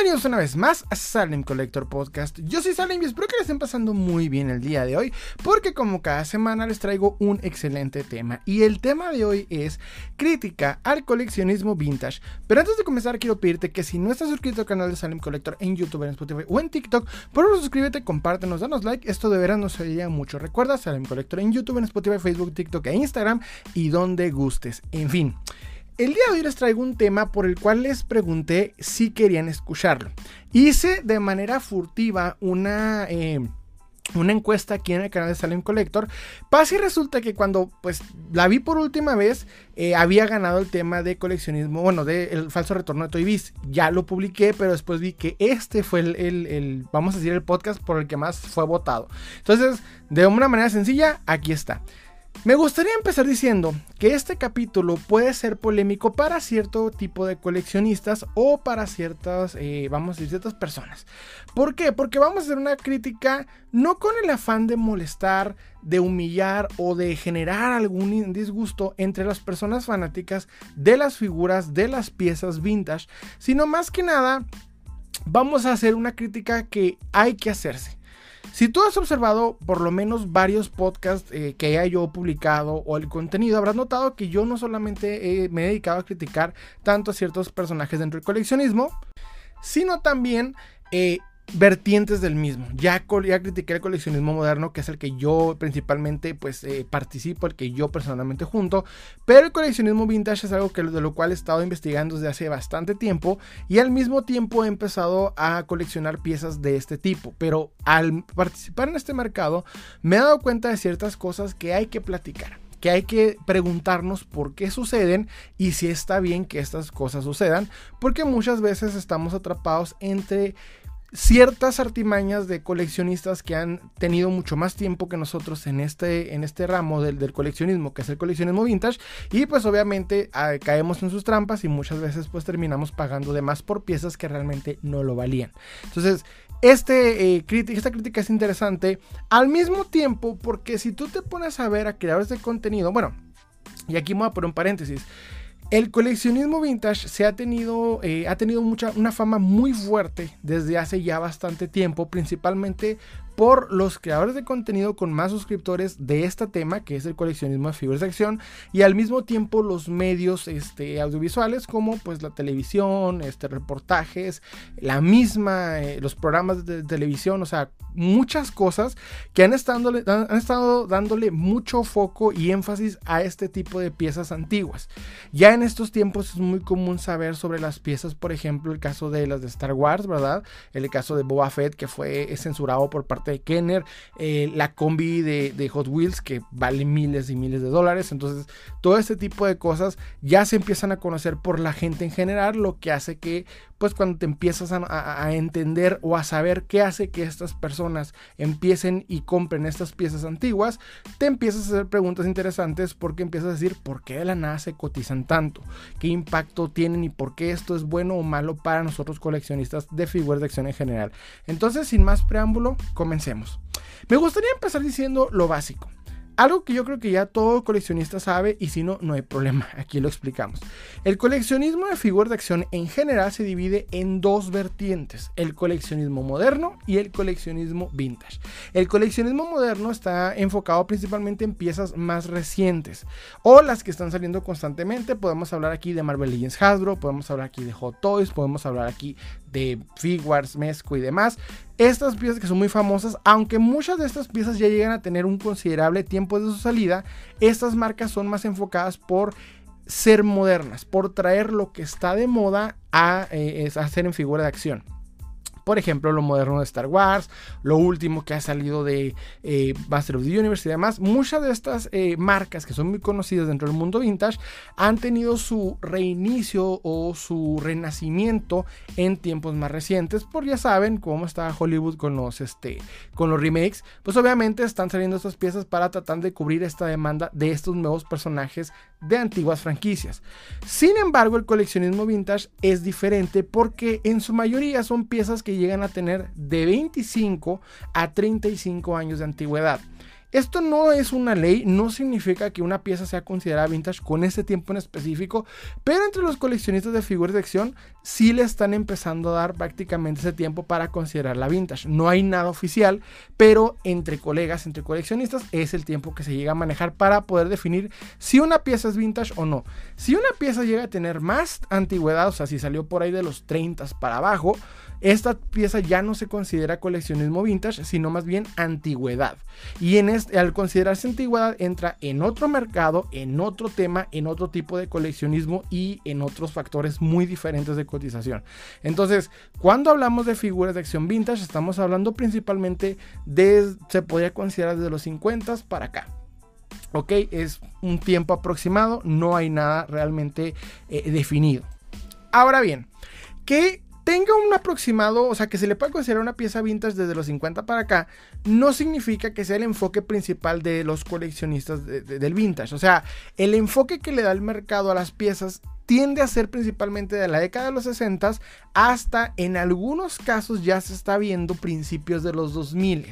Bienvenidos una vez más a Salem Collector Podcast. Yo soy Salem y espero que les estén pasando muy bien el día de hoy, porque como cada semana les traigo un excelente tema. Y el tema de hoy es crítica al coleccionismo vintage. Pero antes de comenzar, quiero pedirte que si no estás suscrito al canal de Salem Collector en YouTube, en Spotify o en TikTok, por favor suscríbete, compártenos, danos like. Esto de veras nos ayudaría mucho. Recuerda Salem Collector en YouTube, en Spotify, Facebook, TikTok e Instagram y donde gustes. En fin. El día de hoy les traigo un tema por el cual les pregunté si querían escucharlo. Hice de manera furtiva una... Eh, una encuesta aquí en el canal de Salem Collector. Pasa y resulta que cuando pues la vi por última vez, eh, había ganado el tema de coleccionismo, bueno, del falso retorno de Toy Biz. Ya lo publiqué, pero después vi que este fue el, el, vamos a decir, el podcast por el que más fue votado. Entonces, de una manera sencilla, aquí está. Me gustaría empezar diciendo que este capítulo puede ser polémico para cierto tipo de coleccionistas o para ciertas, eh, vamos a decir, ciertas personas. ¿Por qué? Porque vamos a hacer una crítica no con el afán de molestar, de humillar o de generar algún disgusto entre las personas fanáticas de las figuras, de las piezas vintage, sino más que nada vamos a hacer una crítica que hay que hacerse. Si tú has observado por lo menos varios podcasts eh, que haya yo publicado o el contenido, habrás notado que yo no solamente me he dedicado a criticar tanto a ciertos personajes dentro del coleccionismo, sino también eh, vertientes del mismo. Ya, ya critiqué el coleccionismo moderno, que es el que yo principalmente pues eh, participo, el que yo personalmente junto, pero el coleccionismo vintage es algo que, de lo cual he estado investigando desde hace bastante tiempo y al mismo tiempo he empezado a coleccionar piezas de este tipo, pero al participar en este mercado me he dado cuenta de ciertas cosas que hay que platicar que hay que preguntarnos por qué suceden y si está bien que estas cosas sucedan, porque muchas veces estamos atrapados entre ciertas artimañas de coleccionistas que han tenido mucho más tiempo que nosotros en este, en este ramo del, coleccionismo, que es el coleccionismo vintage, y pues obviamente ah, caemos en sus trampas y muchas veces pues terminamos pagando de más por piezas que realmente no lo valían. Entonces, este, eh, esta crítica es interesante al mismo tiempo porque si tú te pones a ver a creadores de contenido, bueno, y aquí me voy a poner un paréntesis, el coleccionismo vintage se ha tenido, eh, ha tenido mucha, una fama muy fuerte desde hace ya bastante tiempo, principalmente por los creadores de contenido con más suscriptores de este tema, que es el coleccionismo de figuras de acción, y al mismo tiempo los medios este, audiovisuales como pues la televisión, este, reportajes, la misma, eh, los programas de televisión, o sea, muchas cosas que han estado, han estado dándole mucho foco y énfasis a este tipo de piezas antiguas. Ya en estos tiempos es muy común saber sobre las piezas, por ejemplo, el caso de las de Star Wars, ¿verdad? El caso de Boba Fett que fue censurado por parte de Kenner, eh, la combi de, Hot Wheels que vale miles y miles de dólares. Entonces, todo este tipo de cosas ya se empiezan a conocer por la gente en general, lo que hace que, pues, cuando te empiezas a, entender o a saber qué hace que estas personas empiecen y compren estas piezas antiguas, te empiezas a hacer preguntas interesantes porque empiezas a decir por qué de la nada se cotizan tanto, qué impacto tienen y por qué esto es bueno o malo para nosotros coleccionistas de figuras de acción en general. Entonces, sin más preámbulo, comencemos. Me gustaría empezar diciendo lo básico. Algo que yo creo que ya todo coleccionista sabe y si no, no hay problema, aquí lo explicamos. El coleccionismo de figuras de acción en general se divide en dos vertientes, el coleccionismo moderno y el coleccionismo vintage. El coleccionismo moderno está enfocado principalmente en piezas más recientes o las que están saliendo constantemente. Podemos hablar aquí de Marvel Legends Hasbro, podemos hablar aquí de Hot Toys, podemos hablar aquí de Figuarts, Mezco y demás. Estas piezas que son muy famosas, aunque muchas de estas piezas ya llegan a tener un considerable tiempo de su salida, estas marcas son más enfocadas por ser modernas, por traer lo que está de moda a, eh, hacer en figura de acción. Por ejemplo, lo moderno de Star Wars, lo último que ha salido de eh, Master of the Universe y demás. Muchas de estas eh, marcas que son muy conocidas dentro del mundo vintage han tenido su reinicio o su renacimiento en tiempos más recientes. Por ya saben cómo está Hollywood con los, este, con los remakes. Pues obviamente están saliendo estas piezas para tratar de cubrir esta demanda de estos nuevos personajes de antiguas franquicias. Sin embargo, el coleccionismo vintage es diferente porque en su mayoría son piezas que llegan a tener de 25 a 35 años de antigüedad. Esto no es una ley, no significa que una pieza sea considerada vintage con ese tiempo en específico, pero entre los coleccionistas de figuras de acción sí le están empezando a dar prácticamente ese tiempo para considerarla vintage. No hay nada oficial, pero entre colegas, entre coleccionistas, es el tiempo que se llega a manejar para poder definir si una pieza es vintage o no. Si una pieza llega a tener más antigüedad, o sea, si salió por ahí de los 30 para abajo, esta pieza ya no se considera coleccionismo vintage, sino más bien antigüedad. Y en este, al considerarse antigüedad entra en otro mercado, en otro tema, en otro tipo de coleccionismo y en otros factores muy diferentes de cotización. Entonces, cuando hablamos de figuras de acción vintage, estamos hablando principalmente de, se podría considerar desde los 50 para acá. Ok, es un tiempo aproximado, no hay nada realmente eh, definido. Ahora bien, ¿qué tenga un aproximado, o sea, que se le pueda considerar una pieza vintage desde los 50 para acá, no significa que sea el enfoque principal de los coleccionistas del vintage. O sea, el enfoque que le da el mercado a las piezas tiende a ser principalmente de la década de los 60 hasta en algunos casos ya se está viendo principios de los 2000.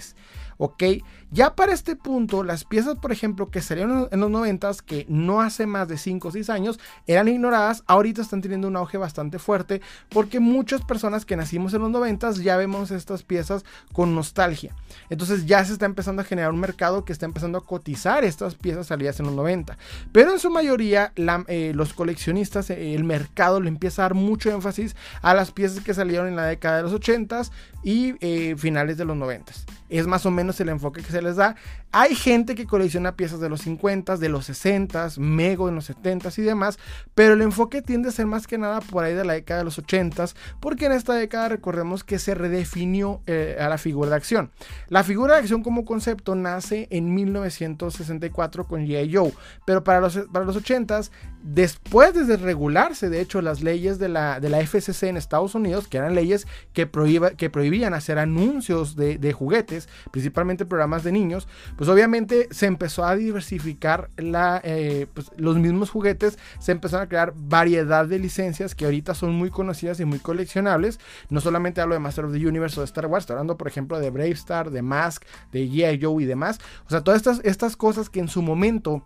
¿ok? Ya para este punto, las piezas, por ejemplo, que salieron en los 90 que no hace más de 5 o 6 años, eran ignoradas, ahorita están teniendo un auge bastante fuerte porque muchas personas que nacimos en los 90 ya vemos estas piezas con nostalgia. Entonces ya se está empezando a generar un mercado que está empezando a cotizar estas piezas salidas en los 90. Pero en su mayoría, eh, los coleccionistas, eh, el mercado le empieza a dar mucho énfasis a las piezas que salieron en la década de los 80 y eh, finales de los 90. Es más o menos el enfoque que se les da. Hay gente que colecciona piezas de los 50, de los 60, Mego en los 70 y demás, pero el enfoque tiende a ser más que nada por ahí de la década de los 80, porque en esta década recordemos que se redefinió eh, a la figura de acción. La figura de acción como concepto nace en 1964 con G.I. Joe, pero para los, para los 80s, después de regularse, de hecho, las leyes de la, de la FCC en Estados Unidos, que eran leyes que, que prohibían hacer anuncios de, de juguetes, principalmente programas de niños, pues obviamente se empezó a diversificar la, eh, pues los mismos juguetes, se empezaron a crear variedad de licencias que ahorita son muy conocidas y muy coleccionables. No solamente hablo de Master of the Universe o de Star Wars, estoy hablando por ejemplo de Brave Star, de Mask, de G.I. Joe y demás. O sea, todas estas, estas cosas que en su momento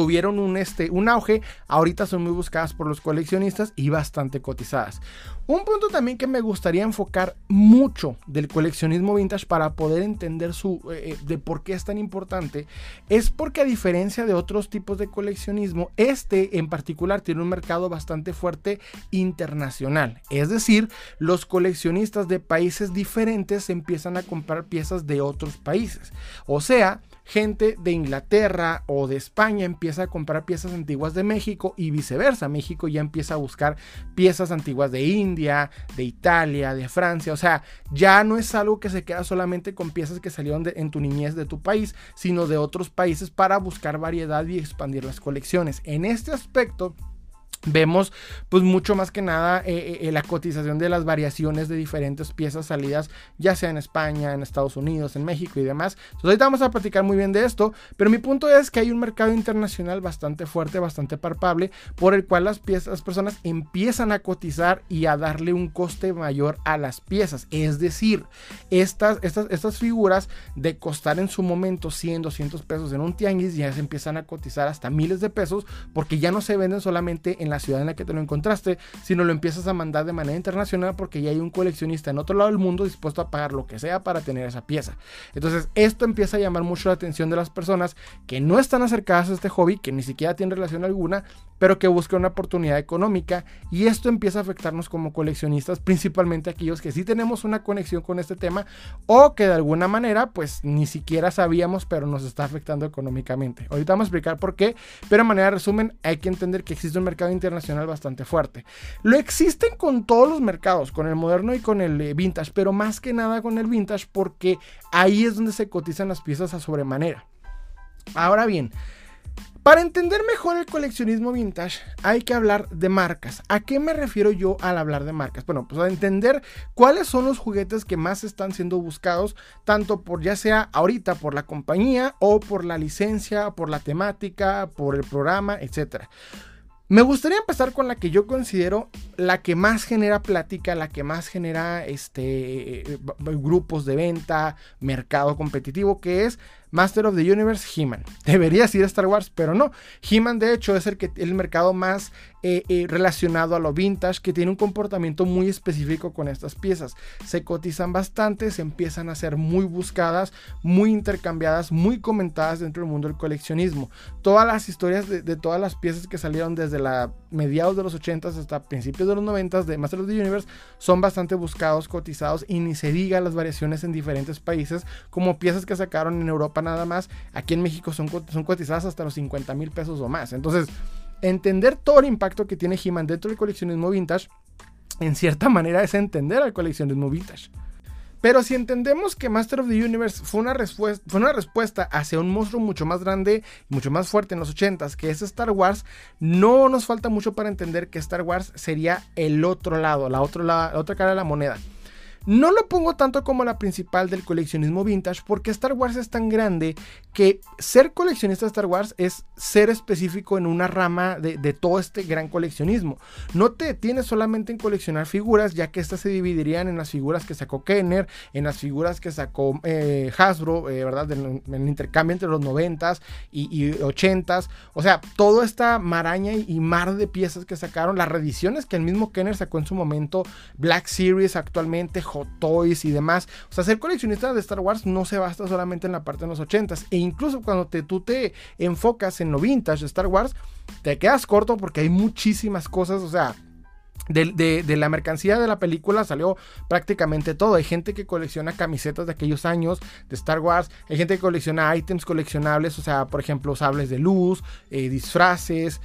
tuvieron un, este, un auge, ahorita son muy buscadas por los coleccionistas y bastante cotizadas. Un punto también que me gustaría enfocar mucho del coleccionismo vintage para poder entender su, eh, eh, de por qué es tan importante es porque a diferencia de otros tipos de coleccionismo, este en particular tiene un mercado bastante fuerte internacional. Es decir, los coleccionistas de países diferentes empiezan a comprar piezas de otros países. O sea, gente de Inglaterra o de España empieza a comprar piezas antiguas de México y viceversa. México ya empieza a buscar piezas antiguas de India, de Italia, de Francia. O sea, ya no es algo que se queda solamente con piezas que salieron en tu niñez de tu país, sino de otros países para buscar variedad y expandir las colecciones. En este aspecto, vemos pues mucho más que nada eh, eh, la cotización de las variaciones de diferentes piezas salidas ya sea en España, en Estados Unidos, en México y demás. Entonces ahorita vamos a platicar muy bien de esto, pero mi punto es que hay un mercado internacional bastante fuerte, bastante palpable, por el cual las piezas, las personas empiezan a cotizar y a darle un coste mayor a las piezas. Es decir, estas, estas, estas figuras de costar en su momento 100, 200 pesos en un tianguis ya se empiezan a cotizar hasta miles de pesos porque ya no se venden solamente en la ciudad en la que te lo encontraste, sino lo empiezas a mandar de manera internacional porque ya hay un coleccionista en otro lado del mundo dispuesto a pagar lo que sea para tener esa pieza. Entonces esto empieza a llamar mucho la atención de las personas que no están acercadas a este hobby, que ni siquiera tienen relación alguna, pero que buscan una oportunidad económica y esto empieza a afectarnos como coleccionistas, principalmente aquellos que sí tenemos una conexión con este tema o que de alguna manera pues ni siquiera sabíamos pero nos está afectando económicamente. Ahorita vamos a explicar por qué, pero de manera resumen hay que entender que existe un mercado internacional bastante fuerte. Lo existen con todos los mercados, con el moderno y con el eh, vintage, pero más que nada con el vintage porque ahí es donde se cotizan las piezas a sobremanera. Ahora bien, para entender mejor el coleccionismo vintage hay que hablar de marcas. ¿A qué me refiero yo al hablar de marcas? Bueno, pues a entender cuáles son los juguetes que más están siendo buscados, tanto por ya sea ahorita por la compañía o por la licencia, por la temática, por el programa, etc. Me gustaría empezar con la que yo considero la que más genera plática, la que más genera este, grupos de venta, mercado competitivo, que es Master of the Universe, He-Man. Deberías ir a Star Wars, pero no. He-Man, de hecho, es el, que, el mercado más eh, eh, relacionado a lo vintage, que tiene un comportamiento muy específico con estas piezas. Se cotizan bastante, se empiezan a ser muy buscadas, muy intercambiadas, muy comentadas dentro del mundo del coleccionismo. Todas las historias de, de todas las piezas que salieron desde la mediados de los 80 hasta principios de los 90 de Master of the Universe son bastante buscados, cotizados y ni se diga las variaciones en diferentes países, como piezas que sacaron en Europa nada más, aquí en México son, son cotizadas hasta los 50 mil pesos o más. Entonces, entender todo el impacto que tiene He-Man dentro del coleccionismo vintage, en cierta manera es entender al coleccionismo vintage. Pero si entendemos que Master of the Universe fue una, respuesta, hacia un monstruo mucho más grande mucho más fuerte en los 80s, que es Star Wars, no nos falta mucho para entender que Star Wars sería el otro lado, la, la otra cara de la moneda. No lo pongo tanto como la principal del coleccionismo vintage porque Star Wars es tan grande que ser coleccionista de Star Wars es ser específico en una rama de, todo este gran coleccionismo. No te detienes solamente en coleccionar figuras, ya que estas se dividirían en las figuras que sacó Kenner, en las figuras que sacó eh, Hasbro, eh, ¿verdad? En, el intercambio entre los 90s y, 80s. O sea, toda esta maraña y, mar de piezas que sacaron, las reediciones que el mismo Kenner sacó en su momento, Black Series actualmente, Hot Toys y demás. O sea, ser coleccionista de Star Wars no se basta solamente en la parte de los 80s. E incluso cuando te, tú te enfocas en lo vintage de Star Wars, te quedas corto porque hay muchísimas cosas. O sea, de, la mercancía de la película salió prácticamente todo. Hay gente que colecciona camisetas de aquellos años de Star Wars. Hay gente que colecciona ítems coleccionables, o sea, por ejemplo, sables de luz, eh, disfraces,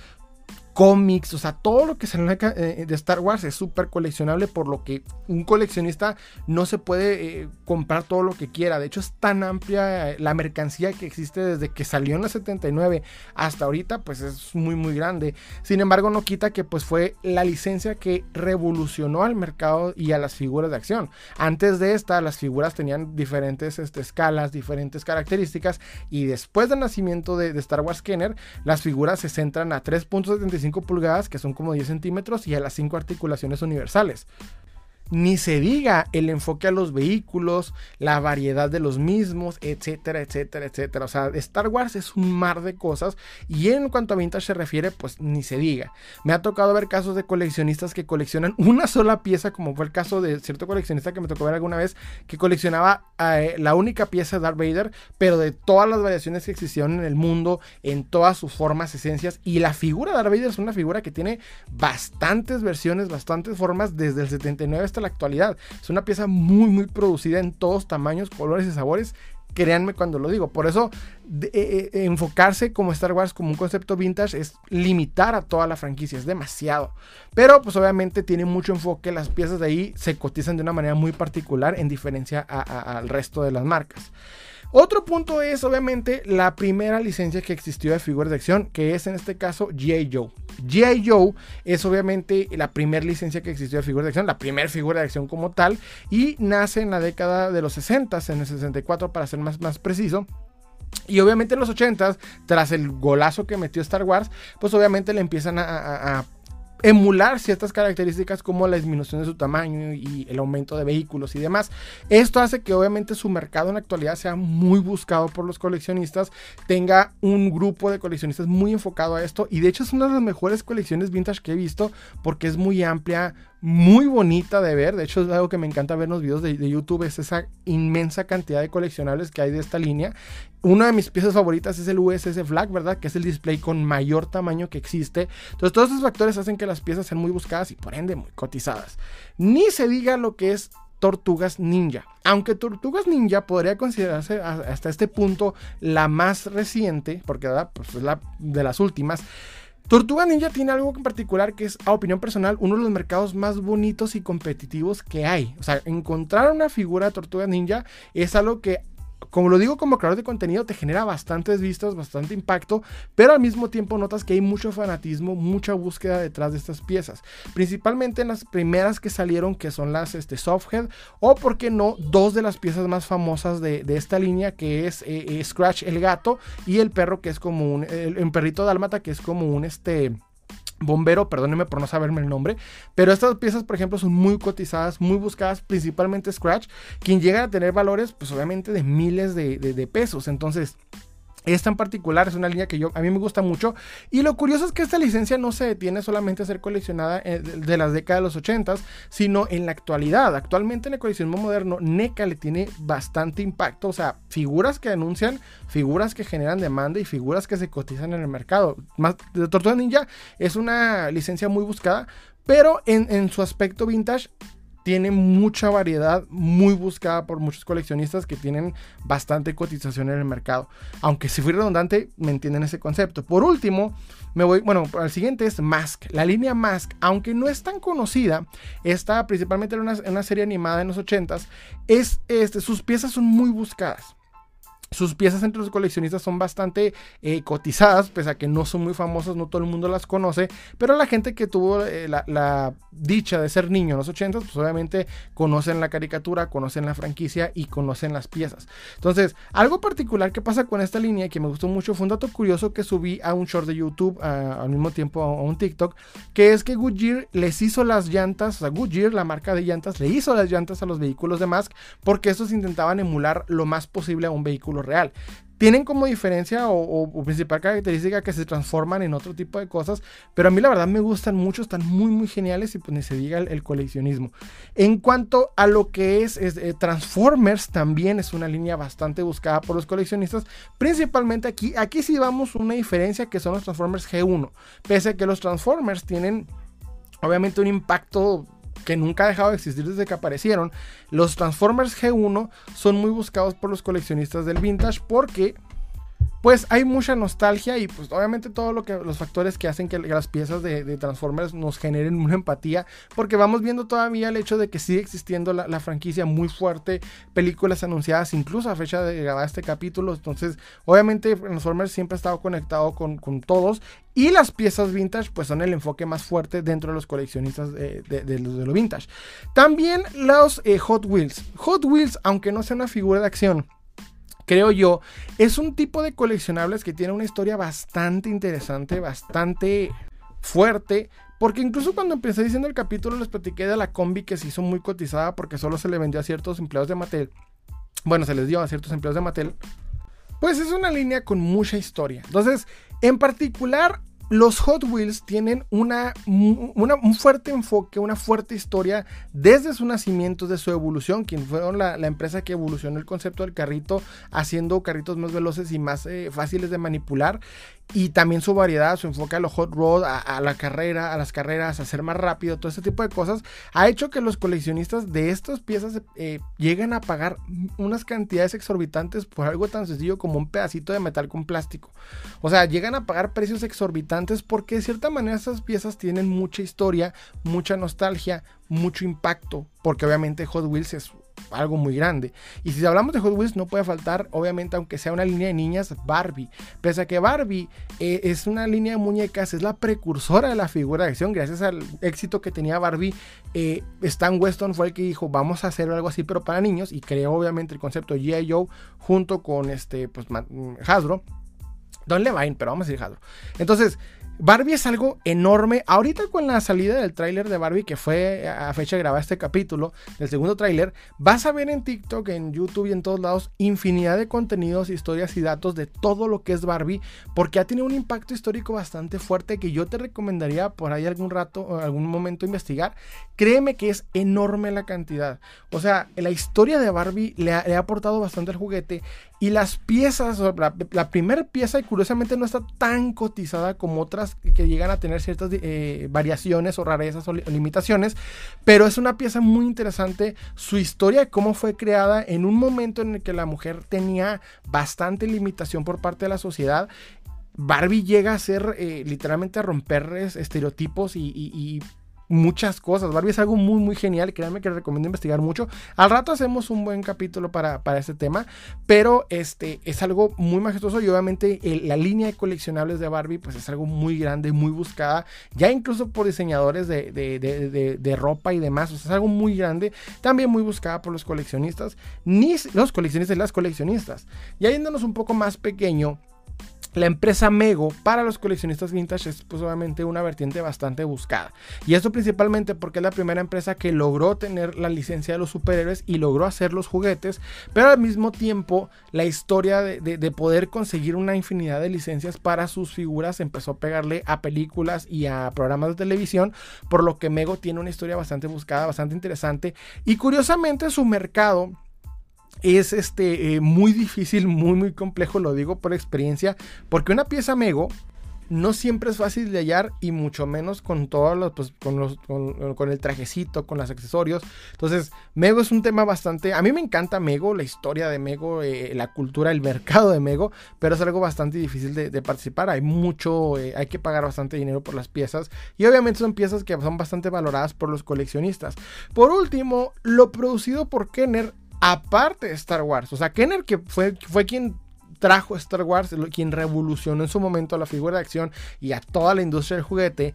cómics, o sea, todo lo que salió eh, de Star Wars es súper coleccionable, por lo que un coleccionista no se puede eh, comprar todo lo que quiera. De hecho, es tan amplia eh, la mercancía que existe desde que salió en la 79 hasta ahorita, pues es muy, muy grande. Sin embargo, no quita que pues fue la licencia que revolucionó al mercado y a las figuras de acción. Antes de esta, las figuras tenían diferentes este, escalas, diferentes características, y después del nacimiento de, de Star Wars Kenner, las figuras se centran a 3.75 pulgadas, que son como 10 centímetros, y a las 5 articulaciones universales. Ni se diga el enfoque a los vehículos, la variedad de los mismos, etcétera, etcétera, etcétera. O sea, Star Wars es un mar de cosas y en cuanto a vintage se refiere, pues ni se diga. Me ha tocado ver casos de coleccionistas que coleccionan una sola pieza, como fue el caso de cierto coleccionista que me tocó ver alguna vez, que coleccionaba eh, la única pieza de Darth Vader, pero de todas las variaciones que existieron en el mundo, en todas sus formas, esencias. Y la figura de Darth Vader es una figura que tiene bastantes versiones, bastantes formas desde el 79 hasta la actualidad. Es una pieza muy, muy producida en todos tamaños, colores y sabores. Créanme cuando lo digo. Por eso, eh, eh, enfocarse como Star Wars como un concepto vintage es limitar a toda la franquicia. Es demasiado. Pero, pues obviamente tiene mucho enfoque. Las piezas de ahí se cotizan de una manera muy particular en diferencia al resto de las marcas. Otro punto es obviamente la primera licencia que existió de figuras de acción, que es en este caso G.I. Joe. G.I. Joe es obviamente la primera licencia que existió de figuras de acción, la primera figura de acción como tal, y nace en la década de los 60, en el 64 para ser más, más preciso. Y obviamente en los 80s, tras el golazo que metió Star Wars, pues obviamente le empiezan a emular ciertas características como la disminución de su tamaño y el aumento de vehículos y demás. Esto hace que obviamente su mercado en la actualidad sea muy buscado por los coleccionistas, tenga un grupo de coleccionistas muy enfocado a esto y de hecho es una de las mejores colecciones vintage que he visto porque es muy amplia, muy bonita de ver. De hecho, es algo que me encanta ver en los videos de, YouTube, es esa inmensa cantidad de coleccionables que hay de esta línea. Una de mis piezas favoritas es el USS Flag, ¿verdad? Que es el display con mayor tamaño que existe. Entonces, todos estos factores hacen que las piezas sean muy buscadas y por ende muy cotizadas. Ni se diga lo que es Tortugas Ninja. Aunque Tortugas Ninja podría considerarse hasta este punto la más reciente, porque pues, es la de las últimas. Tortuga Ninja tiene algo en particular que es, a opinión personal, uno de los mercados más bonitos y competitivos que hay. O sea, encontrar una figura de Tortuga Ninja es algo que como lo digo como creador de contenido, te genera bastantes vistas, bastante impacto, pero al mismo tiempo notas que hay mucho fanatismo, mucha búsqueda detrás de estas piezas. Principalmente en las primeras que salieron, que son las este, Softhead, o por qué no, dos de las piezas más famosas de, esta línea, que es eh, eh, Scratch el gato y el perro, que es como un, perrito dálmata, que es como un este Bombero, perdónenme por no saberme el nombre, pero estas piezas, por ejemplo, son muy cotizadas, muy buscadas, principalmente Scratch, quien llega a tener valores, pues obviamente de miles de, de pesos. Entonces, esta en particular es una línea que yo a mí me gusta mucho y lo curioso es que esta licencia no se detiene solamente a ser coleccionada eh, de las décadas de los 80, sino en la actualidad. Actualmente en el coleccionismo moderno NECA le tiene bastante impacto, o sea, figuras que anuncian, figuras que generan demanda y figuras que se cotizan en el mercado. Más Tortuga Ninja es una licencia muy buscada, pero en, en su aspecto vintage tiene mucha variedad, muy buscada por muchos coleccionistas que tienen bastante cotización en el mercado. Aunque si fui redundante, me entienden ese concepto. Por último, me voy, bueno, el siguiente es Mask. La línea Mask, aunque no es tan conocida, está principalmente en una, serie animada en los 80s, es, este, sus piezas son muy buscadas. Sus piezas entre los coleccionistas son bastante eh, cotizadas, pese a que no son muy famosas, no todo el mundo las conoce, pero la gente que tuvo eh, la, dicha de ser niño en los 80, pues obviamente conocen la caricatura, conocen la franquicia y conocen las piezas. Entonces, algo particular que pasa con esta línea que me gustó mucho fue un dato curioso que subí a un short de YouTube, al mismo tiempo a, un TikTok, que es que Goodyear les hizo las llantas, o sea, Goodyear, la marca de llantas, le hizo las llantas a los vehículos de Mask porque estos intentaban emular lo más posible a un vehículo real. Tienen como diferencia o, principal característica que se transforman en otro tipo de cosas, pero a mí la verdad me gustan mucho, están muy muy geniales y pues ni se diga el, coleccionismo. En cuanto a lo que es, eh, Transformers, también es una línea bastante buscada por los coleccionistas, principalmente aquí, aquí sí vamos una diferencia que son los Transformers G1, pese a que los Transformers tienen obviamente un impacto que nunca ha dejado de existir desde que aparecieron, los Transformers G1 son muy buscados por los coleccionistas del vintage porque pues hay mucha nostalgia y pues obviamente todo lo los factores que hacen que las piezas de, Transformers nos generen una empatía porque vamos viendo todavía el hecho de que sigue existiendo la, franquicia muy fuerte películas anunciadas incluso a fecha de grabar este capítulo. Entonces obviamente Transformers siempre ha estado conectado con, todos y las piezas vintage pues son el enfoque más fuerte dentro de los coleccionistas de, de, lo vintage. También los eh, Hot Wheels. Hot Wheels aunque no sea una figura de acción creo yo, es un tipo de coleccionables que tiene una historia bastante interesante, bastante fuerte. Porque incluso cuando empecé diciendo el capítulo les platiqué de la combi que se hizo muy cotizada porque solo se le vendió a ciertos empleados de Mattel. Bueno, se les dio a ciertos empleados de Mattel. Pues es una línea con mucha historia. Entonces, en particular, los Hot Wheels tienen una, un fuerte enfoque, una fuerte historia desde su nacimiento, de su evolución, quien fueron la, empresa que evolucionó el concepto del carrito, haciendo carritos más veloces y más eh, fáciles de manipular y también su variedad, su enfoque a los hot rod, a, la carrera, a las carreras, a ser más rápido, todo ese tipo de cosas, ha hecho que los coleccionistas de estas piezas eh, lleguen a pagar unas cantidades exorbitantes por algo tan sencillo como un pedacito de metal con plástico. O sea, llegan a pagar precios exorbitantes porque de cierta manera estas piezas tienen mucha historia, mucha nostalgia, mucho impacto, porque obviamente Hot Wheels es algo muy grande. Y si hablamos de Hot Wheels, no puede faltar, obviamente, aunque sea una línea de niñas, Barbie. Pese a que Barbie eh, es una línea de muñecas, es la precursora de la figura de acción. Gracias al éxito que tenía Barbie, eh, Stan Weston fue el que dijo, vamos a hacer algo así, pero para niños. Y creó, obviamente, el concepto G.I. Joe junto con este, pues, Hasbro. Don Levine, pero vamos a decir Hasbro. Entonces, Barbie es algo enorme. Ahorita con la salida del tráiler de Barbie, que fue a fecha de grabar este capítulo, del segundo tráiler, vas a ver en TikTok, en YouTube y en todos lados infinidad de contenidos, historias y datos de todo lo que es Barbie, porque ha tenido un impacto histórico bastante fuerte que yo te recomendaría por ahí algún rato algún momento investigar. Créeme que es enorme la cantidad. O sea, la historia de Barbie le ha, aportado bastante al juguete y las piezas, la, primera pieza, curiosamente no está tan cotizada como otras que llegan a tener ciertas eh, variaciones o rarezas o limitaciones, pero es una pieza muy interesante. Su historia cómo fue creada en un momento en el que la mujer tenía bastante limitación por parte de la sociedad Barbie llega a ser eh, literalmente a romper estereotipos y, muchas cosas. Barbie es algo muy, muy genial. Créanme que les recomiendo investigar mucho. Al rato hacemos un buen capítulo para, para este tema. Pero este es algo muy majestuoso. Y obviamente la línea de coleccionables de Barbie, pues es algo muy grande, muy buscada. Ya incluso por diseñadores de, de, ropa y demás. O sea, es algo muy grande. También muy buscada por los coleccionistas. Ni los coleccionistas las coleccionistas. Ya yéndonos un poco más pequeño la empresa Mego para los coleccionistas vintage es pues obviamente una vertiente bastante buscada. Y esto principalmente porque es la primera empresa que logró tener la licencia de los superhéroes y logró hacer los juguetes, pero al mismo tiempo la historia de, poder conseguir una infinidad de licencias para sus figuras empezó a pegarle a películas y a programas de televisión, por lo que Mego tiene una historia bastante buscada, bastante interesante y curiosamente su mercado es este, eh, muy difícil, muy, muy complejo, lo digo por experiencia, porque una pieza Mego no siempre es fácil de hallar y mucho menos con todos los, pues, con, los con, el trajecito, con los accesorios. Entonces, Mego es un tema bastante, a mí me encanta Mego, la historia de Mego, eh, la cultura, el mercado de Mego, pero es algo bastante difícil de, participar. Hay mucho, eh, hay que pagar bastante dinero por las piezas y obviamente son piezas que son bastante valoradas por los coleccionistas. Por último, lo producido por Kenner aparte de Star Wars. O sea, Kenner, que fue, fue quien trajo Star Wars, quien revolucionó en su momento la figura de acción y a toda la industria del juguete,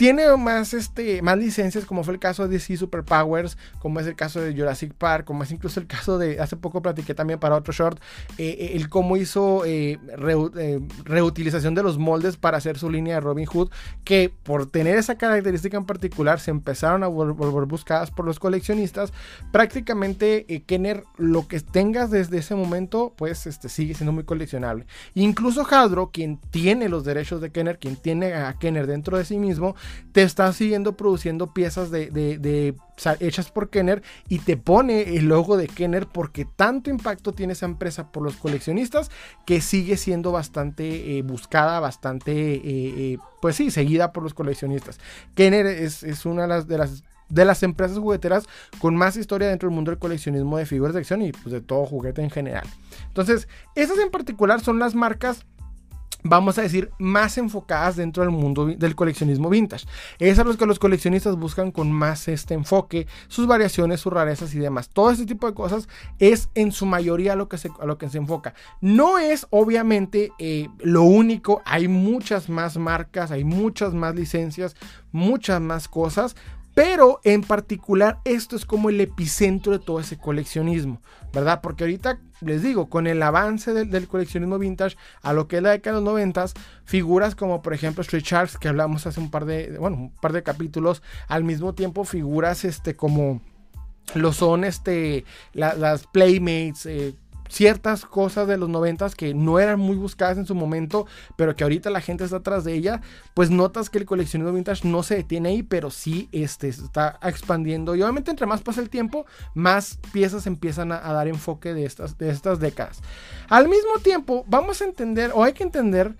tiene más, este, más licencias, como fue el caso de DC Superpowers, como es el caso de Jurassic Park, como es incluso el caso de, hace poco platiqué también para otro short, eh, eh, el cómo hizo eh, reutilización de los moldes para hacer su línea de Robin Hood, que por tener esa característica en particular se empezaron a volver buscadas por los coleccionistas. Prácticamente Kenner, lo que tengas desde ese momento, pues este, sigue siendo muy coleccionable. Incluso Hadro, quien tiene los derechos de Kenner, quien tiene a Kenner dentro de sí mismo, te está siguiendo produciendo piezas de, hechas por Kenner y te pone el logo de Kenner porque tanto impacto tiene esa empresa por los coleccionistas que sigue siendo bastante eh, buscada, bastante, eh, eh, pues sí, seguida por los coleccionistas. Kenner es, una de las, de las de las empresas jugueteras con más historia dentro del mundo del coleccionismo de figuras de acción y pues de todo juguete en general. Entonces, esas en particular son las marcas vamos a decir, más enfocadas dentro del mundo del coleccionismo vintage. Es a los que los coleccionistas buscan con más este enfoque, sus variaciones, sus rarezas y demás. Todo este tipo de cosas es en su mayoría a lo que se, lo que se enfoca. No es obviamente eh, lo único, hay muchas más marcas, hay muchas más licencias, muchas más cosas, pero en particular esto es como el epicentro de todo ese coleccionismo, ¿verdad? Porque ahorita les digo, con el avance del, coleccionismo vintage a lo que es la década de los noventas, figuras como por ejemplo Street Sharks, que hablamos hace un par de, bueno, un par de capítulos, al mismo tiempo figuras este como lo son este las Playmates, eh, ciertas cosas de los noventas que no eran muy buscadas en su momento, pero que ahorita la gente está atrás de ella, pues notas que el coleccionismo vintage no se detiene ahí, pero sí este, está expandiendo. Y obviamente entre más pasa el tiempo, más piezas empiezan a, dar enfoque de estas, de estas décadas. Al mismo tiempo, vamos a entender, o hay que entender,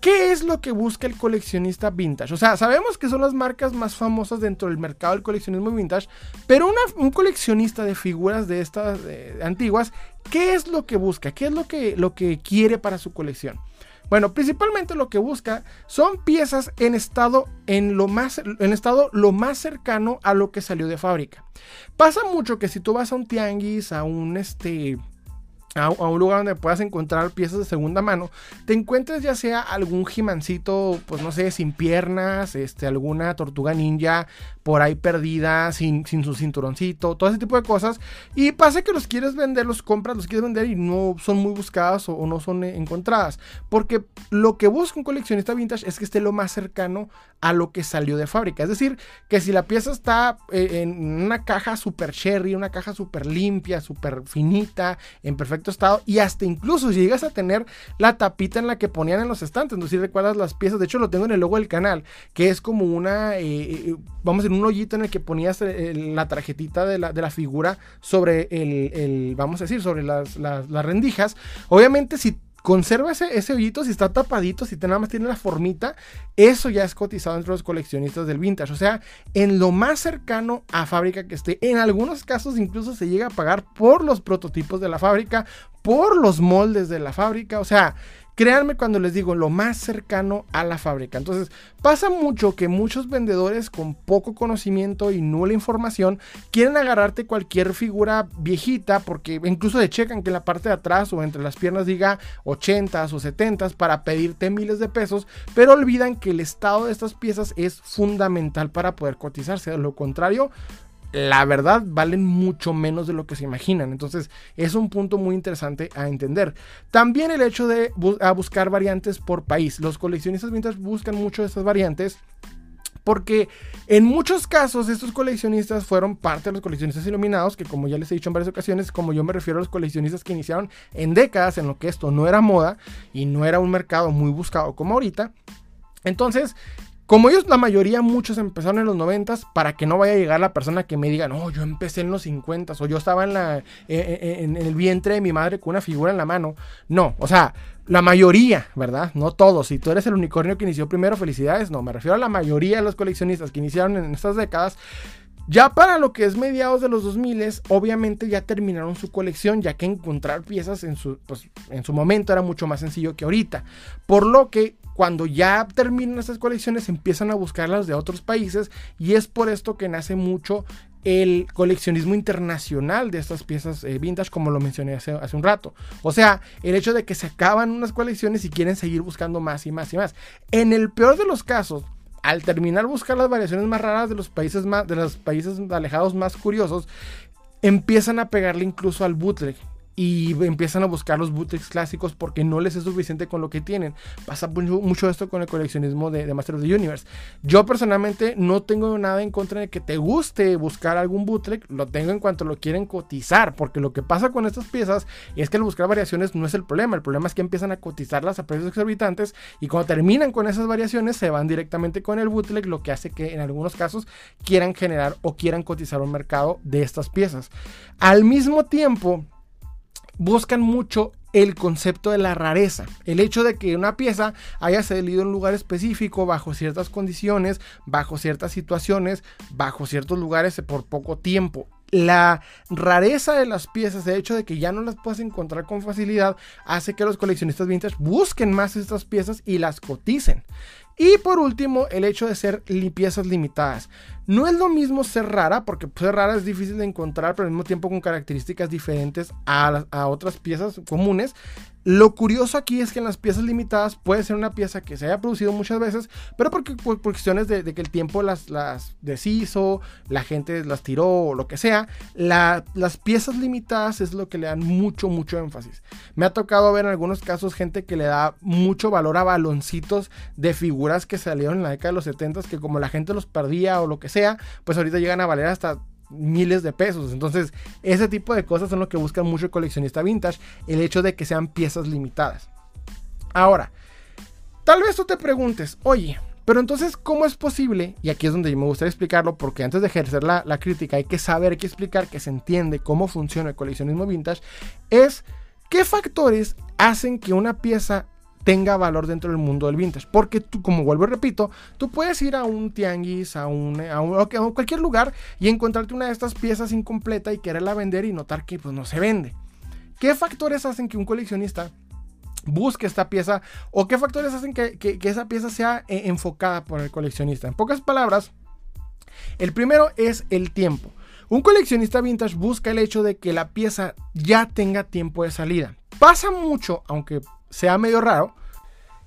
¿Qué es lo que busca el coleccionista vintage? O sea, sabemos que son las marcas más famosas dentro del mercado del coleccionismo vintage, pero un coleccionista de figuras de estas antiguas, ¿qué es lo que busca? ¿Qué es lo que, lo que quiere para su colección? Bueno, principalmente lo que busca son piezas en estado, en lo más, en estado lo más cercano a lo que salió de fábrica. Pasa mucho que si tú vas a un tianguis, a un este a, un lugar donde puedas encontrar piezas de segunda mano, te encuentres ya sea algún jimancito, pues no sé, sin piernas, este, alguna tortuga ninja por ahí perdida, sin, sin su cinturoncito, todo ese tipo de cosas. Y pasa que los quieres vender, los compras, los quieres vender y no son muy buscadas o, no son encontradas. Porque lo que busca un coleccionista vintage es que esté lo más cercano a lo que salió de fábrica. Es decir, que si la pieza está eh, en una caja super cherry, una caja super limpia, super finita, en perfecto estado, y hasta incluso si llegas a tener la tapita en la que ponían en los estantes, no sé si recuerdas las piezas, de hecho lo tengo en el logo del canal, que es como una, eh, eh, vamos a decir, un hoyito en el que ponías eh, la tarjetita de la, de la, figura sobre el, vamos a decir, sobre las, las, rendijas. Obviamente, si conserva ese, ese, hoyito, si está tapadito, si nada más tiene la formita, eso ya es cotizado entre los coleccionistas del vintage. O sea, en lo más cercano a fábrica que esté, en algunos casos incluso se llega a pagar por los prototipos de la fábrica, por los moldes de la fábrica. O sea, Créanme cuando les digo lo más cercano a la fábrica. Entonces, pasa mucho que muchos vendedores con poco conocimiento y nula información quieren agarrarte cualquier figura viejita porque incluso le checan que la parte de atrás o entre las piernas diga 80s o 70s para pedirte miles de pesos, pero olvidan que el estado de estas piezas es fundamental para poder cotizarse. De lo contrario, la verdad valen mucho menos de lo que se imaginan. Entonces es un punto muy interesante a entender. También el hecho de buscar variantes por país. Los coleccionistas vintage buscan mucho de estas variantes. Porque en muchos casos estos coleccionistas fueron parte de los coleccionistas iluminados, que como ya les he dicho en varias ocasiones, como yo me refiero a los coleccionistas que iniciaron en décadas en lo que esto no era moda y no era un mercado muy buscado como ahorita. Entonces, como ellos, la mayoría, muchos empezaron en los 90 para que no vaya a llegar la persona que me diga, no, yo empecé en los 50 o yo estaba en, la, eh, eh, en, el vientre de mi madre con una figura en la mano. No, o sea, la mayoría, ¿verdad? No todos. Si tú eres el unicornio que inició primero, felicidades. No, me refiero a la mayoría de los coleccionistas que iniciaron en estas décadas. Ya para lo que es mediados de los 2000, obviamente ya terminaron su colección, ya que encontrar piezas en su, pues, en su momento era mucho más sencillo que ahorita. Por lo que cuando ya terminan estas colecciones empiezan a buscarlas de otros países y es por esto que nace mucho el coleccionismo internacional de estas piezas eh, vintage, como lo mencioné hace, un rato. O sea, el hecho de que se acaban unas colecciones y quieren seguir buscando más y más y más. En el peor de los casos, al terminar buscar las variaciones más raras de los países más, de los países alejados más curiosos, empiezan a pegarle incluso al bootleg y empiezan a buscar los bootlegs clásicos porque no les es suficiente con lo que tienen. Pasa mucho, esto con el coleccionismo de, de Master of the Universe. Yo personalmente no tengo nada en contra de que te guste buscar algún bootleg, lo tengo en cuanto lo quieren cotizar, porque lo que pasa con estas piezas es que el buscar variaciones no es el problema, el problema es que empiezan a cotizarlas a precios exorbitantes y cuando terminan con esas variaciones se van directamente con el bootleg, lo que hace que en algunos casos quieran generar o quieran cotizar un mercado de estas piezas. Al mismo tiempo, buscan mucho el concepto de la rareza. El hecho de que una pieza haya salido en un lugar específico, bajo ciertas condiciones, bajo ciertas situaciones, bajo ciertos lugares por poco tiempo. La rareza de las piezas, el hecho de que ya no las puedas encontrar con facilidad, hace que los coleccionistas vintage busquen más estas piezas y las coticen. Y por último, el hecho de ser piezas limitadas. No es lo mismo ser rara, porque ser rara es difícil de encontrar, pero al mismo tiempo con características diferentes a, a otras piezas comunes. Lo curioso aquí es que en las piezas limitadas puede ser una pieza que se haya producido muchas veces, pero porque, por, cuestiones de, que el tiempo las, las deshizo, la gente las tiró o lo que sea, las piezas limitadas es lo que le dan mucho, mucho énfasis. Me ha tocado ver en algunos casos gente que le da mucho valor a baloncitos de figuras que salieron en la década de los 70 que como la gente los perdía o lo que sea, pues ahorita llegan a valer hasta miles de pesos. Entonces, ese tipo de cosas son lo que buscan mucho el coleccionista vintage, el hecho de que sean piezas limitadas. Ahora, tal vez tú te preguntes, oye, pero entonces, ¿cómo es posible? Y aquí es donde me gustaría explicarlo, porque antes de ejercer la, la crítica hay que saber, hay que explicar que se entiende cómo funciona el coleccionismo vintage, es qué factores hacen que una pieza tenga valor dentro del mundo del vintage. Porque tú, como vuelvo y repito, tú puedes ir a un tianguis, a, un, a, cualquier lugar y encontrarte una de estas piezas incompleta y quererla vender y notar que pues, no se vende. ¿Qué factores hacen que un coleccionista busque esta pieza o qué factores hacen que, que, esa pieza sea eh, enfocada por el coleccionista? En pocas palabras, el primero es el tiempo. Un coleccionista vintage busca el hecho de que la pieza ya tenga tiempo de salida. Pasa mucho, aunque sea medio raro,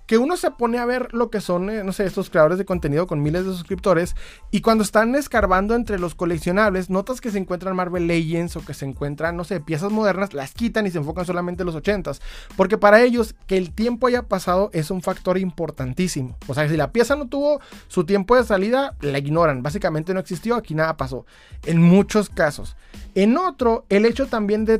que uno se pone a ver lo que son, eh, no sé, estos creadores de contenido con miles de suscriptores y cuando están escarbando entre los coleccionables, notas que se encuentran Marvel Legends o que se encuentran, no sé, piezas modernas, las quitan y se enfocan solamente en los 80s, porque para ellos que el tiempo haya pasado es un factor importantísimo. O sea, si la pieza no tuvo su tiempo de salida, la ignoran, básicamente no existió, aquí nada pasó, en muchos casos. En otro, el hecho también de,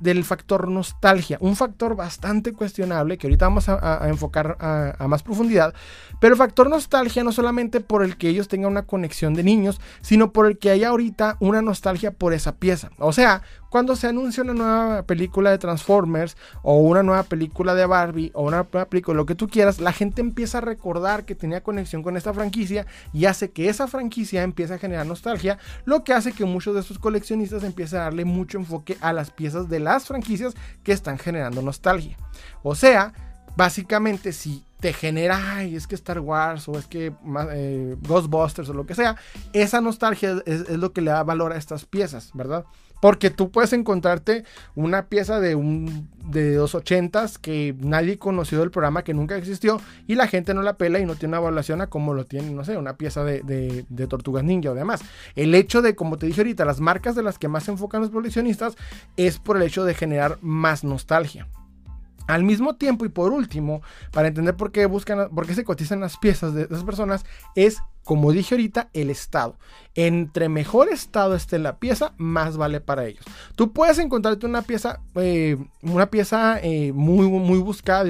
del factor nostalgia, un factor bastante cuestionable que ahorita vamos a, enfocar a, más profundidad, pero el factor nostalgia no solamente por el que ellos tengan una conexión de niños, sino por el que haya ahorita una nostalgia por esa pieza. O sea, cuando se anuncia una nueva película de Transformers o una nueva película de Barbie o una nueva película, lo que tú quieras, la gente empieza a recordar que tenía conexión con esta franquicia y hace que esa franquicia empiece a generar nostalgia, lo que hace que muchos de estos coleccionistas empiecen a darle mucho enfoque a las piezas de las franquicias que están generando nostalgia. O sea, básicamente si te genera, ay, es que Star Wars o es que eh, Ghostbusters o lo que sea, esa nostalgia es, lo que le da valor a estas piezas, ¿verdad? Porque tú puedes encontrarte una pieza de un de los ochentas que nadie conoció del programa, que nunca existió, y la gente no la pela y no tiene una evaluación a como lo tiene, no sé, una pieza de, de, Tortugas Ninja o demás. El hecho de, como te dije ahorita, las marcas de las que más se enfocan los coleccionistas es por el hecho de generar más nostalgia. Al mismo tiempo y por último, para entender por qué buscan, por qué se cotizan las piezas de esas personas, es como dije ahorita, el estado. Entre mejor estado esté la pieza, más vale para ellos. Tú puedes encontrarte una pieza, eh, una pieza eh, muy, muy buscada,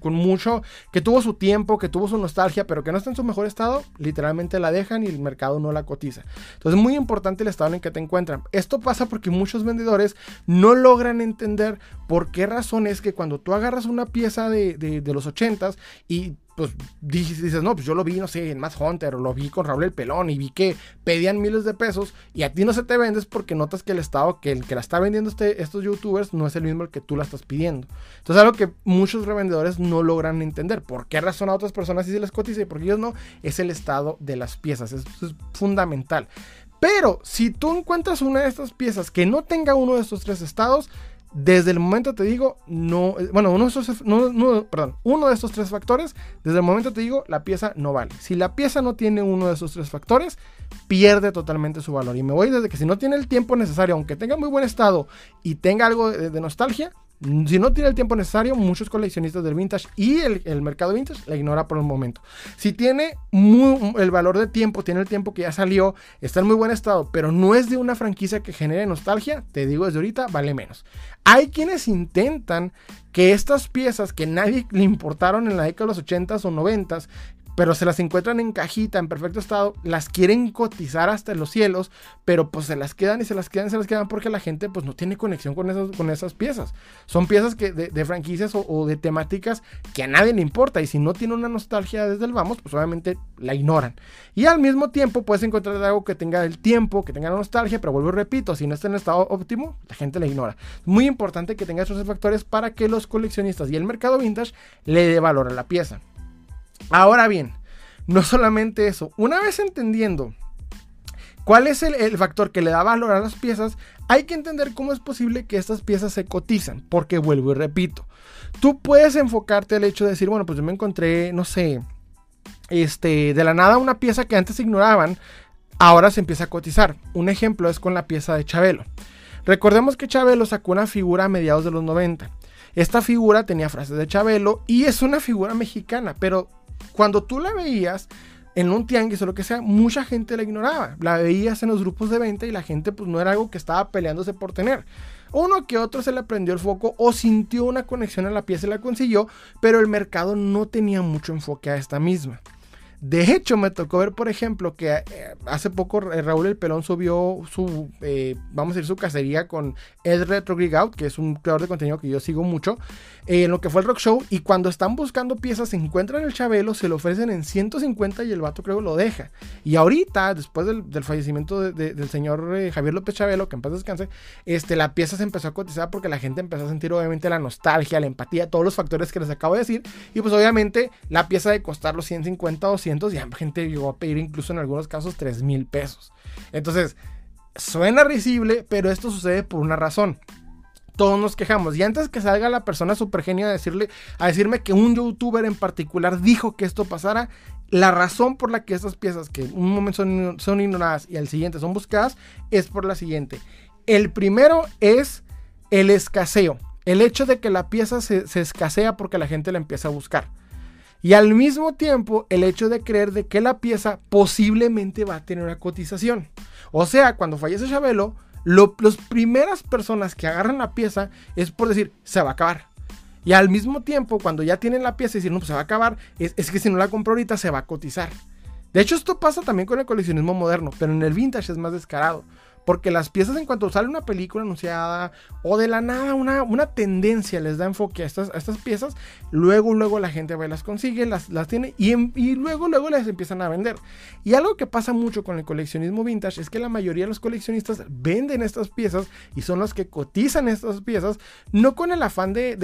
con mucho, que tuvo su tiempo, que tuvo su nostalgia, pero que no está en su mejor estado, literalmente la dejan y el mercado no la cotiza. Entonces es muy importante el estado en el que te encuentran. Esto pasa porque muchos vendedores no logran entender por qué razón es que cuando tú agarras una pieza de, de los 80s y pues dices, no, pues yo lo vi, no sé, en Mass Hunter, lo vi con Raúl el Pelón y vi que pedían miles de pesos y a ti no se te vendes porque notas que el estado, que el que la está vendiendo este, estos youtubers no es el mismo el que tú la estás pidiendo. Entonces algo que muchos revendedores no logran entender. ¿Por qué razón a otras personas sí se les cotiza y por ellos no? Es el estado de las piezas, eso es fundamental. Pero si tú encuentras una de estas piezas que no tenga uno de estos tres estados, desde el momento te digo, no, eh, bueno, uno de, estos, tres factores, desde el momento te digo, la pieza no vale. Si la pieza no tiene uno de esos tres factores, pierde totalmente su valor. Y me voy desde que si no tiene el tiempo necesario, aunque tenga muy buen estado y tenga algo de nostalgia, si no tiene el tiempo necesario, muchos coleccionistas del vintage y el, mercado vintage la ignora por un momento. Si tiene el valor de tiempo, tiene el tiempo que ya salió, está en muy buen estado, pero no es de una franquicia que genere nostalgia, te digo desde ahorita, vale menos. Hay quienes intentan que estas piezas que nadie le importaron en la década de los 80s o 90s, pero se las encuentran en cajita, en perfecto estado, las quieren cotizar hasta los cielos, pero pues se las quedan y se las quedan y se las quedan porque la gente pues no tiene conexión con, esos, con esas piezas. Son piezas que de, franquicias o, de temáticas que a nadie le importa y si no tiene una nostalgia desde el vamos, pues obviamente la ignoran. Y al mismo tiempo puedes encontrar algo que tenga el tiempo, que tenga la nostalgia, pero vuelvo y repito, si no está en estado óptimo, la gente la ignora. Muy importante que tenga esos factores para que los coleccionistas y el mercado vintage le dé valor a la pieza. Ahora bien, no solamente eso, una vez entendiendo cuál es el, factor que le da valor a las piezas, hay que entender cómo es posible que estas piezas se cotizan, porque vuelvo y repito, tú puedes enfocarte al hecho de decir, bueno, pues yo me encontré, no sé, este, de la nada una pieza que antes ignoraban, ahora se empieza a cotizar. Un ejemplo es con la pieza de Chabelo. Recordemos que Chabelo sacó una figura a mediados de los 90. Esta figura tenía frases de Chabelo y es una figura mexicana, pero cuando tú la veías en un tianguis o lo que sea, mucha gente la ignoraba. La veías en los grupos de venta y la gente pues no era algo que estaba peleándose por tener. Uno que otro se le prendió el foco o sintió una conexión a la pieza y la consiguió, pero el mercado no tenía mucho enfoque a esta misma. De hecho, me tocó ver, por ejemplo, que eh, hace poco Raúl El Pelón subió su, eh, vamos a decir, su cacería con Ed Retro Out, que es un creador de contenido que yo sigo mucho, eh, en lo que fue el rock show. Y cuando están buscando piezas, se encuentran el Chabelo, se lo ofrecen en 150 y el vato creo lo deja. Y ahorita, después del, fallecimiento del señor Javier López Chabelo, que en paz descanse, este, la pieza se empezó a cotizar porque la gente empezó a sentir obviamente la nostalgia, la empatía, todos los factores que les acabo de decir. Y pues obviamente la pieza de costar los 150 o 100 y y gente llegó a pedir incluso en algunos casos 3 mil pesos. Entonces, suena risible, pero esto sucede por una razón. Todos nos quejamos. Y antes que salga la persona super genio a, decirle, a decirme que un youtuber en particular dijo que esto pasara, la razón por la que estas piezas que un momento son, ignoradas y al siguiente son buscadas es por la siguiente. El primero es el escaseo. El hecho de que la pieza se escasea porque la gente la empieza a buscar. Y al mismo tiempo, el hecho de creer de que la pieza posiblemente va a tener una cotización. O sea, cuando fallece Chabelo, las primeras personas que agarran la pieza es por decir, se va a acabar. Y al mismo tiempo, cuando ya tienen la pieza y dicen, no, pues se va a acabar, es, es que si no la compro ahorita, se va a cotizar. De hecho, esto pasa también con el coleccionismo moderno, pero en el vintage es más descarado. Porque las piezas en cuanto sale una película anunciada o de la nada una, una tendencia les da enfoque a estas, estas piezas, luego luego la gente va y las consigue, las, las tiene y, y, luego luego las empiezan a vender. Y algo que pasa mucho con el coleccionismo vintage es que la mayoría de los coleccionistas venden estas piezas y son los que cotizan estas piezas, no con el afán de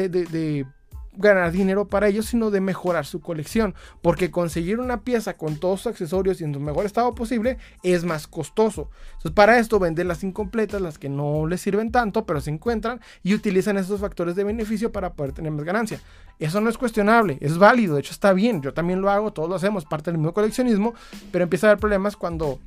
ganar dinero para ellos, sino de mejorar su colección. Porque conseguir una pieza con todos sus accesorios y en su mejor estado posible es más costoso. Entonces, para esto venden las incompletas, las que no les sirven tanto, pero se encuentran y utilizan esos factores de beneficio para poder tener más ganancia. Eso no es cuestionable, es válido, de hecho está bien, yo también lo hago, todos lo hacemos, parte del mismo coleccionismo, pero empieza a haber problemas cuando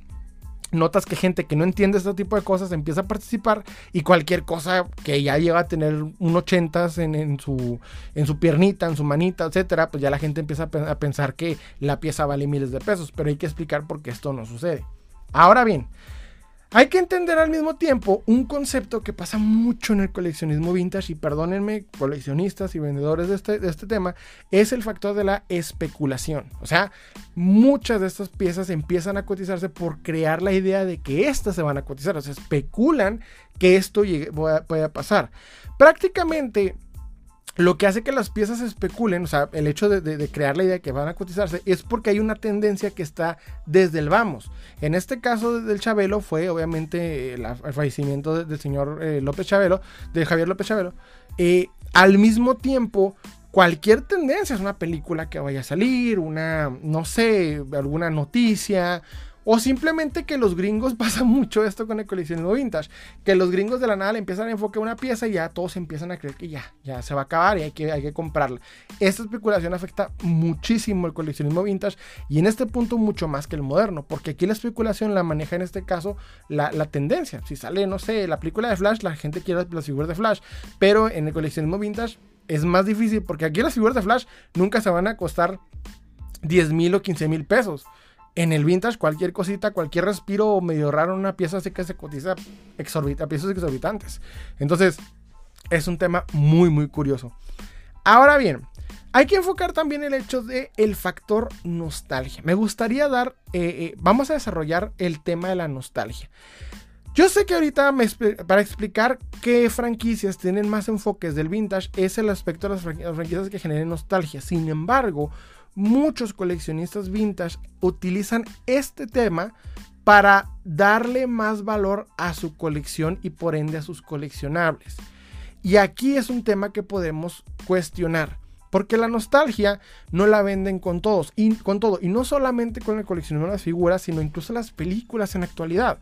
notas que gente que no entiende este tipo de cosas empieza a participar y cualquier cosa que ya lleva a tener un 80 en, en, su, en su piernita, en su manita, etcétera, pues ya la gente empieza a, a pensar que la pieza vale miles de pesos, pero hay que explicar por qué esto no sucede. Ahora bien, hay que entender al mismo tiempo un concepto que pasa mucho en el coleccionismo vintage y perdónenme coleccionistas y vendedores de este, de este tema, es el factor de la especulación. O sea, muchas de estas piezas empiezan a cotizarse por crear la idea de que estas se van a cotizar. O sea, especulan que esto llegue, pueda pasar. Prácticamente lo que hace que las piezas especulen, o sea, el hecho de, crear la idea de que van a cotizarse, es porque hay una tendencia que está desde el vamos. En este caso del Chabelo fue obviamente el, fallecimiento del señor eh, López Chabelo, de Javier López Chabelo. Eh, al mismo tiempo, cualquier tendencia, es una película que vaya a salir, una, no sé, alguna noticia, o simplemente que los gringos pasa mucho esto con el coleccionismo vintage. Que los gringos de la nada le empiezan a enfocar una pieza y ya todos empiezan a creer que ya, ya se va a acabar y hay que, hay que comprarla. Esta especulación afecta muchísimo el coleccionismo vintage y en este punto mucho más que el moderno. Porque aquí la especulación la maneja en este caso la, la tendencia. Si sale, no sé, la película de Flash, la gente quiere las figuras de Flash. Pero en el coleccionismo vintage es más difícil porque aquí las figuras de Flash nunca se van a costar 10 mil o 15 mil pesos. En el vintage, cualquier cosita, cualquier respiro medio raro una pieza así que se cotiza exorbita, piezas exorbitantes. Entonces, es un tema muy, muy curioso. Ahora bien, hay que enfocar también el hecho de el factor nostalgia. Me gustaría dar, eh, eh, vamos a desarrollar el tema de la nostalgia. Yo sé que ahorita para explicar qué franquicias tienen más enfoques del vintage es el aspecto de las franquicias que generen nostalgia. Sin embargo, muchos coleccionistas vintage utilizan este tema para darle más valor a su colección y por ende a sus coleccionables. Y aquí es un tema que podemos cuestionar. Porque la nostalgia no la venden con todos y con todo. Y no solamente con el coleccionismo de las figuras, sino incluso las películas en la actualidad.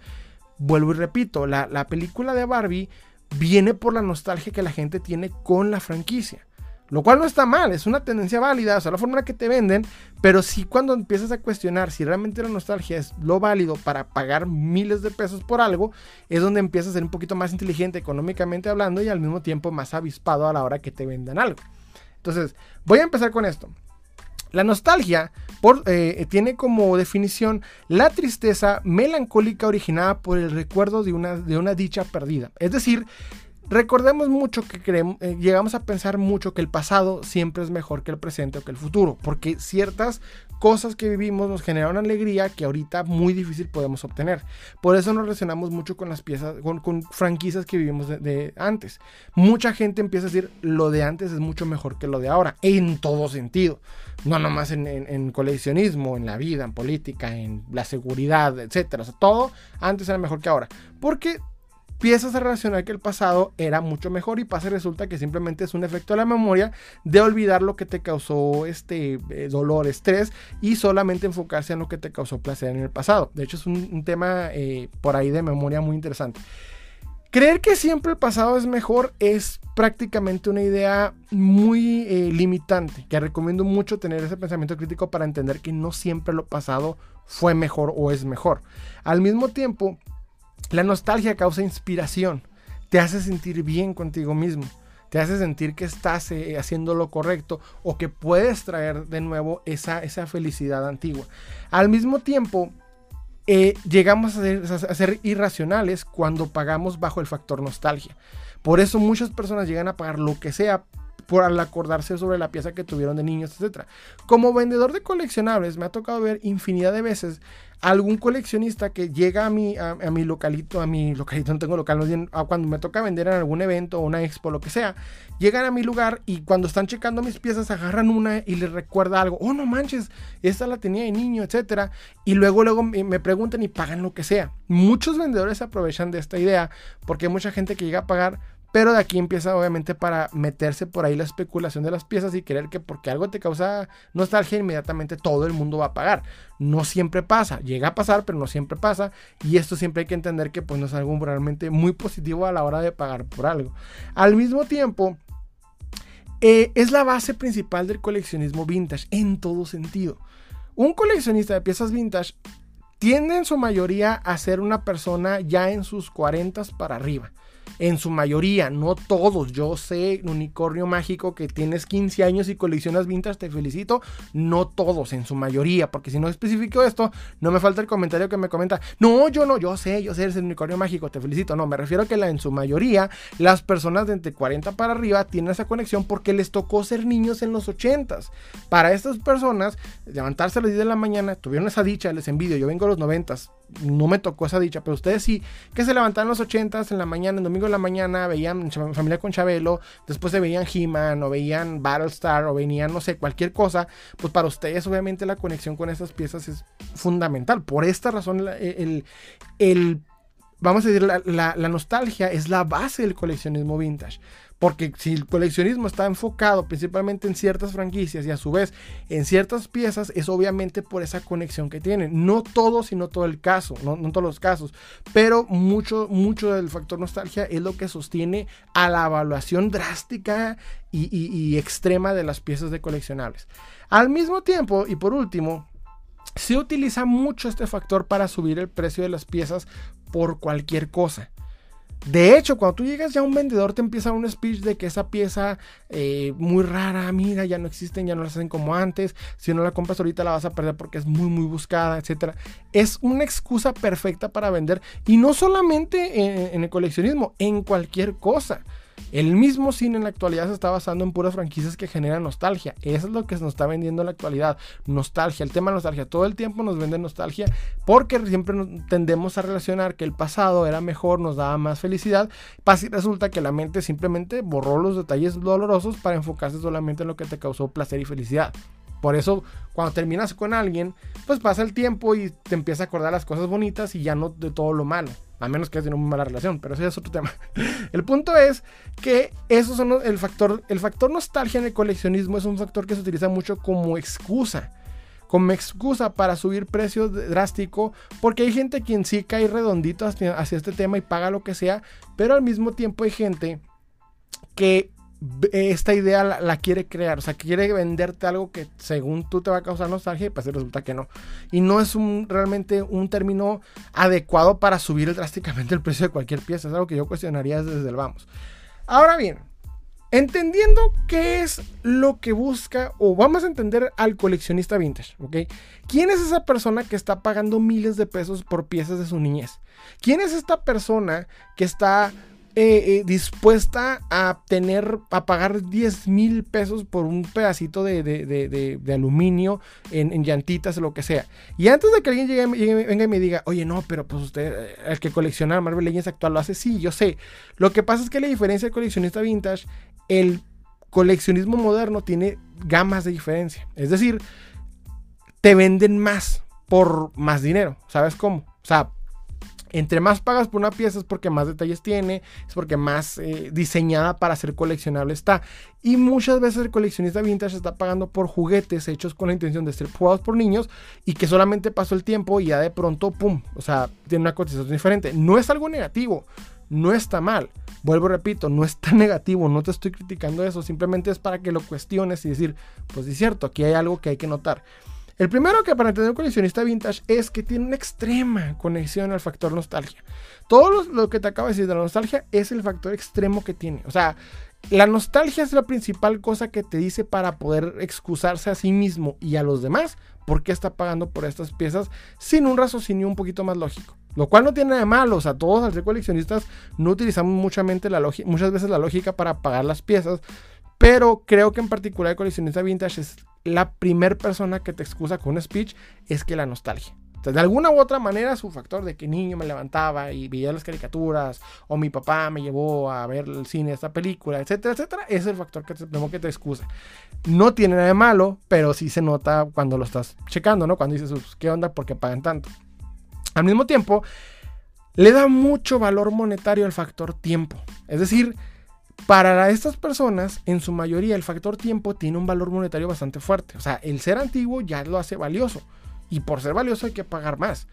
Vuelvo y repito, la, la película de Barbie viene por la nostalgia que la gente tiene con la franquicia. Lo cual no está mal, es una tendencia válida, o sea, la en que te venden, pero sí cuando empiezas a cuestionar si realmente la nostalgia es lo válido para pagar miles de pesos por algo, es donde empiezas a ser un poquito más inteligente económicamente hablando y al mismo tiempo más avispado a la hora que te vendan algo. Entonces, voy a empezar con esto. La nostalgia eh, tiene como definición la tristeza melancólica originada por el recuerdo de una, de una dicha perdida. Es decir, Recordemos mucho que eh, llegamos a pensar mucho que el pasado siempre es mejor que el presente o que el futuro, porque ciertas cosas que vivimos nos generan una alegría que ahorita muy difícil podemos obtener. Por eso nos relacionamos mucho con las piezas, con, franquicias que vivimos de, antes. Mucha gente empieza a decir lo de antes es mucho mejor que lo de ahora, en todo sentido. No nomás en, en coleccionismo, en la vida, en política, en la seguridad, etc. O sea, todo antes era mejor que ahora. Porque empiezas a relacionar que el pasado era mucho mejor y pasa y resulta que simplemente es un efecto de la memoria de olvidar lo que te causó este eh, dolor, estrés y solamente enfocarse en lo que te causó placer en el pasado. De hecho es un, tema eh, por ahí de memoria muy interesante. Creer que siempre el pasado es mejor es prácticamente una idea muy eh, limitante, que recomiendo mucho tener ese pensamiento crítico para entender que no siempre lo pasado fue mejor o es mejor. Al mismo tiempo, la nostalgia causa inspiración, te hace sentir bien contigo mismo, te hace sentir que estás eh, haciendo lo correcto o que puedes traer de nuevo esa, esa felicidad antigua. Al mismo tiempo, eh, llegamos a ser, a ser, irracionales cuando pagamos bajo el factor nostalgia. Por eso muchas personas llegan a pagar lo que sea por al acordarse sobre la pieza que tuvieron de niños, etc. Como vendedor de coleccionables me ha tocado ver infinidad de veces algún coleccionista que llega a mi, a, mi localito, a mi localito, no tengo local, cuando me toca vender en algún evento o una expo, lo que sea, llegan a mi lugar y cuando están checando mis piezas agarran una y les recuerda algo, oh no manches, esta la tenía de niño, etcétera, y luego luego me preguntan y pagan lo que sea. Muchos vendedores aprovechan de esta idea porque hay mucha gente que llega a pagar pero de aquí empieza obviamente para meterse por ahí la especulación de las piezas y creer que porque algo te causa nostalgia inmediatamente todo el mundo va a pagar. No siempre pasa, llega a pasar, pero no siempre pasa y esto siempre hay que entender que pues no es algo realmente muy positivo a la hora de pagar por algo. Al mismo tiempo, eh, es la base principal del coleccionismo vintage en todo sentido. Un coleccionista de piezas vintage tiende en su mayoría a ser una persona ya en sus 40 para arriba en su mayoría, no todos. Yo sé, unicornio mágico, que tienes 15 años y coleccionas vintage, te felicito. No todos, en su mayoría, porque si no especifico esto, no me falta el comentario que me comenta, no, yo no, yo sé, yo sé, eres el unicornio mágico, te felicito. No, me refiero a que la, en su mayoría, las personas de entre 40 para arriba tienen esa conexión porque les tocó ser niños en los 80s. Para estas personas, levantarse a las 10 de la mañana, tuvieron esa dicha, les envidio, yo vengo a los 90s, no me tocó esa dicha, pero ustedes sí, que se levantaban los 80s en la mañana, en domingo en la mañana, veían Familia con Chabelo, después se veían He-Man o veían Battlestar o venían, no sé, cualquier cosa, pues para ustedes obviamente la conexión con esas piezas es fundamental. Por esta razón, el, el, vamos a decir, la, la nostalgia es la base del coleccionismo vintage. Porque si el coleccionismo está enfocado principalmente en ciertas franquicias y a su vez en ciertas piezas, es obviamente por esa conexión que tienen. No todo, sino todo el caso, no, todos los casos, pero mucho, mucho del factor nostalgia es lo que sostiene a la evaluación drástica y, y extrema de las piezas de coleccionables. Al mismo tiempo, y por último, se utiliza mucho este factor para subir el precio de las piezas por cualquier cosa. De hecho, cuando tú llegas ya un vendedor te empieza un speech de que esa pieza eh, muy rara, mira, ya no existen, ya no las hacen como antes, si no la compras ahorita la vas a perder porque es muy muy buscada, etc. Es una excusa perfecta para vender y no solamente en el coleccionismo, en cualquier cosa. El mismo cine en la actualidad se está basando en puras franquicias que generan nostalgia. Eso es lo que nos está vendiendo en la actualidad. Nostalgia, el tema nostalgia. Todo el tiempo nos vende nostalgia porque siempre tendemos a relacionar que el pasado era mejor, nos daba más felicidad. Resulta que la mente simplemente borró los detalles dolorosos para enfocarse solamente en lo que te causó placer y felicidad. Por eso, cuando terminas con alguien, pues pasa el tiempo y te empieza a acordar las cosas bonitas y ya no de todo lo malo. A menos que hayas tenido una mala relación, pero ese es otro tema. El punto es que eso son el factor, el factor nostalgia en el coleccionismo es un factor que se utiliza mucho como excusa. Como excusa para subir precios drástico, porque hay gente quien sí cae redondito hacia este tema y paga lo que sea, pero al mismo tiempo hay gente que esta idea la, quiere crear, o sea, quiere venderte algo que según tú te va a causar nostalgia y pues resulta que no. Y no es realmente un término adecuado para subir drásticamente el precio de cualquier pieza, es algo que yo cuestionaría desde el vamos. Ahora bien, entendiendo qué es lo que busca, o vamos a entender al coleccionista vintage, ¿ok? ¿Quién es esa persona que está pagando miles de pesos por piezas de su niñez? ¿Quién es esta persona que está eh, eh, dispuesta a tener, a pagar 10 mil pesos por un pedacito de, aluminio en, llantitas o lo que sea. Y antes de que alguien llegue, venga y me diga, oye, no, pero pues usted, eh, el que colecciona Marvel Legends actual lo hace, sí, yo sé. Lo que pasa es que la diferencia del coleccionista vintage, el coleccionismo moderno tiene gamas de diferencia. Es decir, te venden más por más dinero. ¿Sabes cómo? O sea, entre más pagas por una pieza es porque más detalles tiene, es porque más eh, diseñada para ser coleccionable está. Y muchas veces el coleccionista vintage está pagando por juguetes hechos con la intención de ser jugados por niños y que solamente pasó el tiempo y ya de pronto, ¡pum! O sea, tiene una cotización diferente. No es algo negativo, no está mal. Vuelvo, repito, no está negativo, no te estoy criticando eso, simplemente es para que lo cuestiones y decir, pues es cierto, aquí hay algo que hay que notar. El primero que para entender un coleccionista vintage es que tiene una extrema conexión al factor nostalgia. Todo lo, que te acabo de decir de la nostalgia es el factor extremo que tiene. O sea, la nostalgia es la principal cosa que te dice para poder excusarse a sí mismo y a los demás por qué está pagando por estas piezas sin un raciocinio un poquito más lógico. Lo cual no tiene nada de malo, o sea, todos al ser coleccionistas no utilizamos muchamente la muchas veces la lógica para pagar las piezas, pero creo que en particular el coleccionista vintage es la primera persona que te excusa con un speech es que la nostalgia. de alguna u otra manera, su factor de que niño me levantaba y veía las caricaturas, o mi papá me llevó a ver el cine, esta película, etcétera, etcétera, es el factor que te, que te excusa. No tiene nada de malo, pero sí se nota cuando lo estás checando, ¿no? Cuando dices, ¿qué onda? ¿Por qué pagan tanto? Al mismo tiempo, le da mucho valor monetario al factor tiempo. Es decir, Para estas personas, en su mayoría, el factor tiempo tiene un valor monetario bastante fuerte. O sea, el ser antiguo ya lo hace valioso. Y por ser valioso hay que pagar más.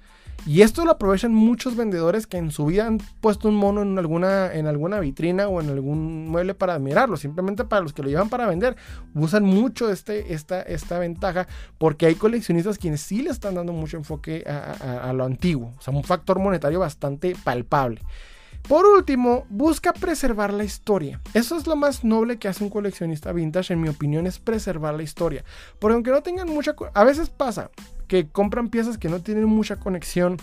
Y esto lo aprovechan muchos vendedores que en su vida han puesto un mono en alguna, en alguna vitrina o en algún mueble para admirarlo. Simplemente para los que lo llevan para vender, usan mucho este, esta, esta ventaja porque hay coleccionistas quienes sí le están dando mucho enfoque a, a lo antiguo. O sea, un factor monetario bastante palpable. Por último, busca preservar la historia. Eso es lo más noble que hace un coleccionista vintage, en mi opinión, es preservar la historia. Porque aunque no tengan mucha... A veces pasa, que compran piezas que no tienen mucha conexión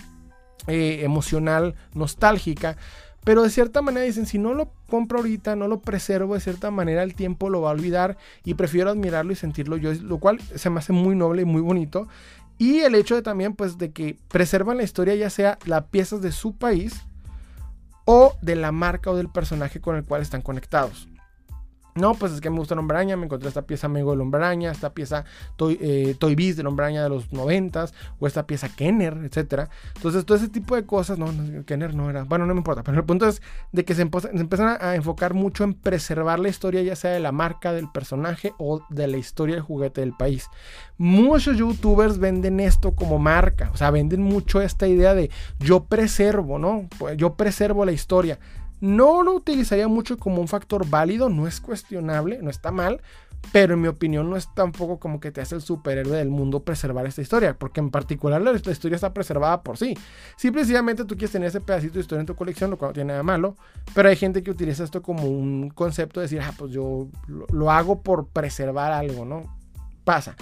eh, emocional, nostálgica. Pero de cierta manera dicen, si no lo compro ahorita, no lo preservo, de cierta manera el tiempo lo va a olvidar y prefiero admirarlo y sentirlo yo, lo cual se me hace muy noble y muy bonito. Y el hecho de también, pues, de que preservan la historia, ya sea las piezas de su país o de la marca o del personaje con el cual están conectados. No, pues es que me gusta Araña, me encontré esta pieza Amigo del Hombre Araña, esta pieza Toy, eh, Toy Biz del Hombre Araña de los noventas, o esta pieza Kenner, etc. Entonces, todo ese tipo de cosas, no, Kenner no era, bueno, no me importa, pero el punto es de que se, empiezan a, enfocar mucho en preservar la historia, ya sea de la marca, del personaje o de la historia del juguete del país. Muchos youtubers venden esto como marca, o sea, venden mucho esta idea de yo preservo, ¿no? Yo preservo la historia. No lo utilizaría mucho como un factor válido, no es cuestionable, no está mal, pero en mi opinión no es tampoco como que te hace el superhéroe del mundo preservar esta historia, porque en particular la, historia está preservada por sí. Simplemente tú quieres tener ese pedacito de historia en tu colección, lo cual no tiene nada malo, pero hay gente que utiliza esto como un concepto de decir, ah, pues yo lo hago por preservar algo, ¿no? Pasa.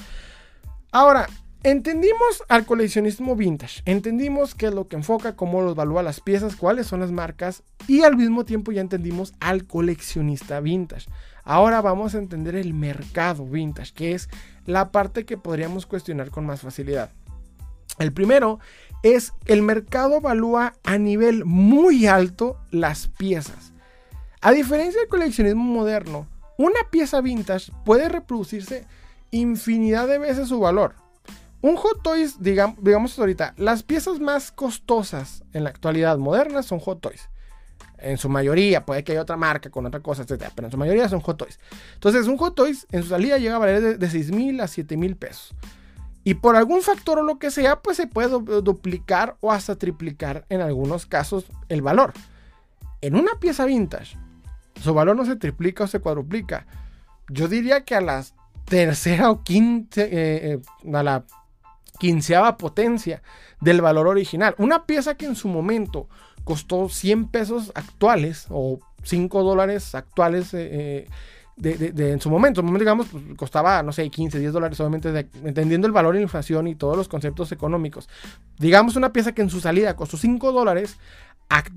Ahora, Entendimos al coleccionismo vintage, entendimos qué es lo que enfoca, cómo los evalúa las piezas, cuáles son las marcas y al mismo tiempo ya entendimos al coleccionista vintage. Ahora vamos a entender el mercado vintage, que es la parte que podríamos cuestionar con más facilidad. El primero es el mercado evalúa a nivel muy alto las piezas. A diferencia del coleccionismo moderno, una pieza vintage puede reproducirse infinidad de veces su valor. Un Hot Toys, digamos, digamos ahorita, las piezas más costosas en la actualidad moderna son Hot Toys. En su mayoría, puede que haya otra marca con otra cosa, etc. Pero en su mayoría son Hot Toys. Entonces, un Hot Toys en su salida llega a valer de, 6 mil a 7 mil pesos. Y por algún factor o lo que sea, pues se puede duplicar o hasta triplicar en algunos casos el valor. En una pieza vintage, su valor no se triplica o se cuadruplica. Yo diría que a la tercera o quinta, eh, eh, a la quinceava potencia del valor original. Una pieza que en su momento costó 100 pesos actuales o 5 dólares actuales eh, eh, de, en su momento, digamos, pues, costaba, no sé, 15, 10 dólares, obviamente, entendiendo el valor de la inflación y todos los conceptos económicos. Digamos una pieza que en su salida costó 5 dólares,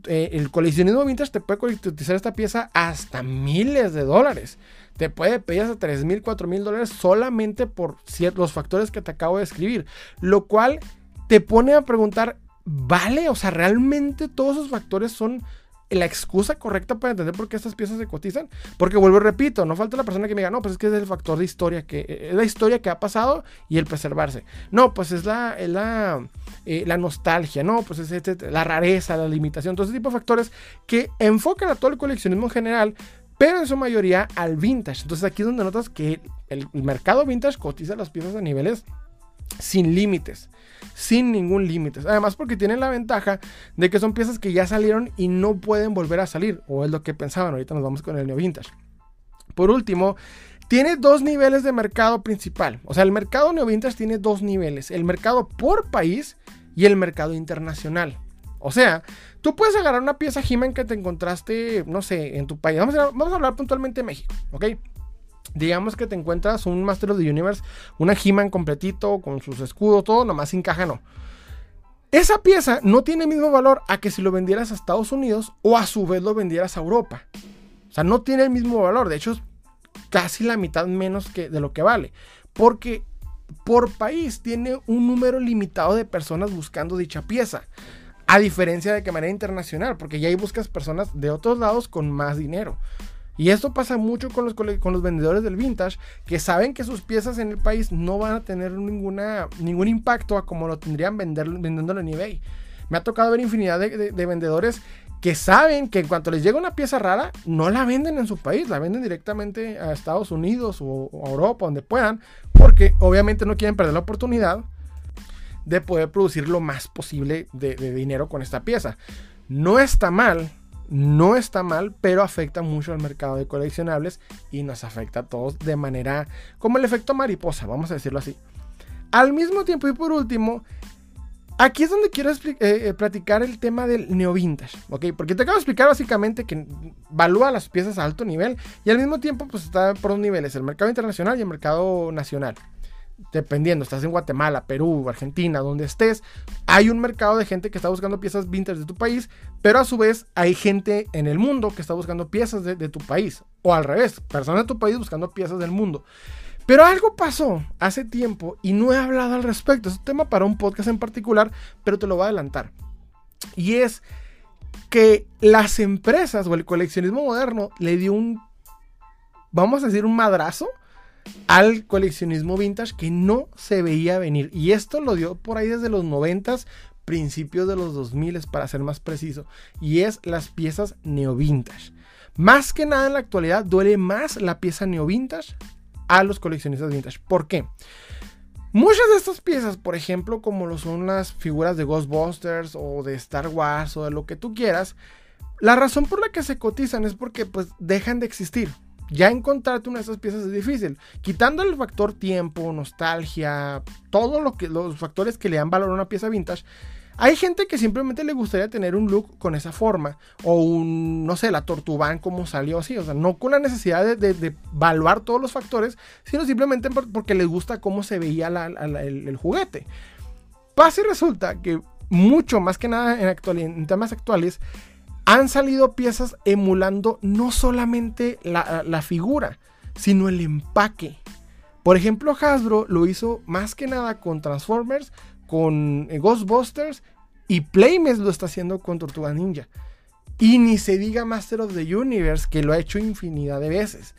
eh, el coleccionismo vintage te puede utilizar esta pieza hasta miles de dólares te puede pedir hasta 3 mil, 4 mil dólares solamente por ciertos factores que te acabo de escribir. Lo cual te pone a preguntar, ¿vale? O sea, ¿realmente todos esos factores son la excusa correcta para entender por qué estas piezas se cotizan? Porque vuelvo y repito, no falta la persona que me diga, no, pues es que es el factor de historia, que eh, es la historia que ha pasado y el preservarse. No, pues es la, eh, la nostalgia, no, pues es este, la rareza, la limitación, todo ese tipo de factores que enfocan a todo el coleccionismo en general, pero en su mayoría al vintage. Entonces aquí es donde notas que el mercado vintage cotiza las piezas a niveles sin límites, sin ningún límite. Además porque tienen la ventaja de que son piezas que ya salieron y no pueden volver a salir, o es lo que pensaban. Ahorita nos vamos con el neo vintage. Por último, tiene dos niveles de mercado principal. O sea, el mercado neo vintage tiene dos niveles, el mercado por país y el mercado internacional. O sea, tú puedes agarrar una pieza he que te encontraste, no sé, en tu país. Vamos a, vamos a hablar puntualmente de México, ¿ok? Digamos que te encuentras un Master of the Universe, una He-Man completito, con sus escudos, todo, nomás sin caja, no. Esa pieza no tiene el mismo valor a que si lo vendieras a Estados Unidos o a su vez lo vendieras a Europa. O sea, no tiene el mismo valor. De hecho, es casi la mitad menos que de lo que vale. Porque por país tiene un número limitado de personas buscando dicha pieza. A diferencia de que manera internacional, porque ya ahí buscas personas de otros lados con más dinero. Y esto pasa mucho con los, con los vendedores del vintage, que saben que sus piezas en el país no van a tener ninguna, ningún impacto a como lo tendrían vender, vendiéndolo en eBay. Me ha tocado ver infinidad de, vendedores que saben que en cuanto les llega una pieza rara, no la venden en su país, la venden directamente a Estados Unidos o, a Europa, donde puedan, porque obviamente no quieren perder la oportunidad de poder producir lo más posible de, dinero con esta pieza. No está mal, no está mal, pero afecta mucho al mercado de coleccionables y nos afecta a todos de manera como el efecto mariposa, vamos a decirlo así. Al mismo tiempo y por último, aquí es donde quiero eh, eh, platicar el tema del neo vintage, ¿ok? Porque te acabo de explicar básicamente que valúa las piezas a alto nivel y al mismo tiempo pues está por dos niveles, el mercado internacional y el mercado nacional dependiendo, estás en Guatemala, Perú, Argentina, donde estés, hay un mercado de gente que está buscando piezas vintage de tu país, pero a su vez hay gente en el mundo que está buscando piezas de, tu país, o al revés, personas de tu país buscando piezas del mundo. Pero algo pasó hace tiempo y no he hablado al respecto. Es un tema para un podcast en particular, pero te lo voy a adelantar. Y es que las empresas o el coleccionismo moderno le dio un, vamos a decir, un madrazo al coleccionismo vintage que no se veía venir. Y esto lo dio por ahí desde los 90 principios de los 2000 para ser más preciso. Y es las piezas neo vintage. Más que nada en la actualidad duele más la pieza neo vintage a los coleccionistas vintage. ¿Por qué? Muchas de estas piezas, por ejemplo, como lo son las figuras de Ghostbusters o de Star Wars o de lo que tú quieras, la razón por la que se cotizan es porque pues dejan de existir ya encontrarte una de esas piezas es difícil. Quitando el factor tiempo, nostalgia, todos lo los factores que le dan valor a una pieza vintage, hay gente que simplemente le gustaría tener un look con esa forma. O no sé, la Tortuban como salió así. O sea, no con la necesidad de, evaluar todos los factores, sino simplemente porque les gusta cómo se veía el, el, juguete. Pasa y resulta que mucho más que nada en, actual, en temas actuales, han salido piezas emulando no solamente la, figura, sino el empaque. Por ejemplo, Hasbro lo hizo más que nada con Transformers, con eh, Ghostbusters y Playmes lo está haciendo con Tortuga Ninja. Y ni se diga Master of the Universe, que lo ha hecho infinidad de veces.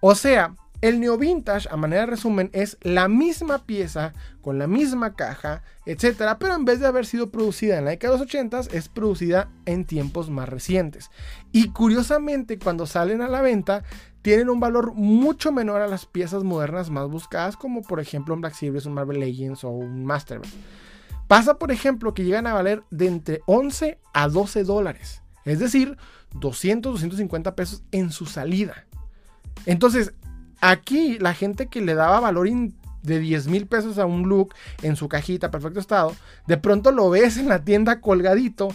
O sea, el neo vintage, a manera de resumen, es la misma pieza con la misma caja, etcétera, pero en vez de haber sido producida en la década de los 80 es producida en tiempos más recientes. Y curiosamente, cuando salen a la venta, tienen un valor mucho menor a las piezas modernas más buscadas, como por ejemplo un Black Series, un Marvel Legends o un Masterman. Pasa, por ejemplo, que llegan a valer de entre 11 a 12 dólares, es decir, 200, 250 pesos en su salida. Entonces, Aquí la gente que le daba valor de 10 mil pesos a un look en su cajita, perfecto estado, de pronto lo ves en la tienda colgadito.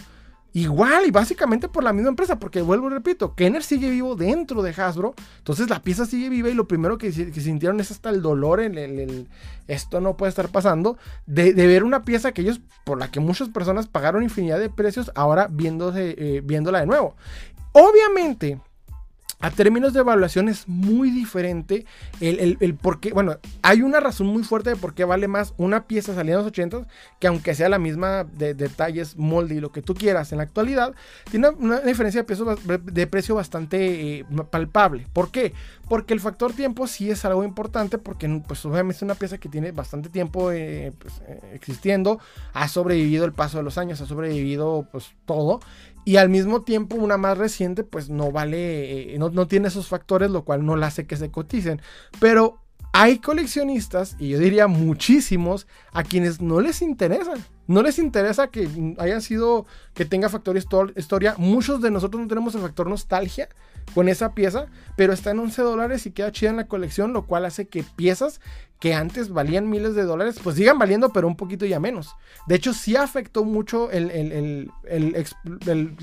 Igual y básicamente por la misma empresa, porque vuelvo y repito, Kenner sigue vivo dentro de Hasbro, entonces la pieza sigue viva y lo primero que, sintieron es hasta el dolor, en el, esto no puede estar pasando, de, ver una pieza que ellos, por la que muchas personas pagaron infinidad de precios, ahora viéndose, eh, viéndola de nuevo. Obviamente, a términos de evaluación es muy diferente el, el, por qué. Bueno, hay una razón muy fuerte de por qué vale más una pieza salida en los 80 que aunque sea la misma de detalles, molde y lo que tú quieras en la actualidad, tiene una, diferencia de, de precio bastante eh, palpable. ¿Por qué? Porque el factor tiempo sí es algo importante porque pues obviamente es una pieza que tiene bastante tiempo eh, pues, eh, existiendo, ha sobrevivido el paso de los años, ha sobrevivido pues todo y al mismo tiempo, una más reciente, pues no vale, eh, no, no, tiene esos factores, lo cual no la hace que se coticen. Pero hay coleccionistas, y yo diría muchísimos, a quienes no les interesa. No les interesa que hayan sido, que tenga factor historia. Muchos de nosotros no tenemos el factor nostalgia con esa pieza, pero está en 11 dólares y queda chida en la colección, lo cual hace que piezas que antes valían miles de dólares, pues sigan valiendo, pero un poquito ya menos. De hecho, sí afectó mucho el,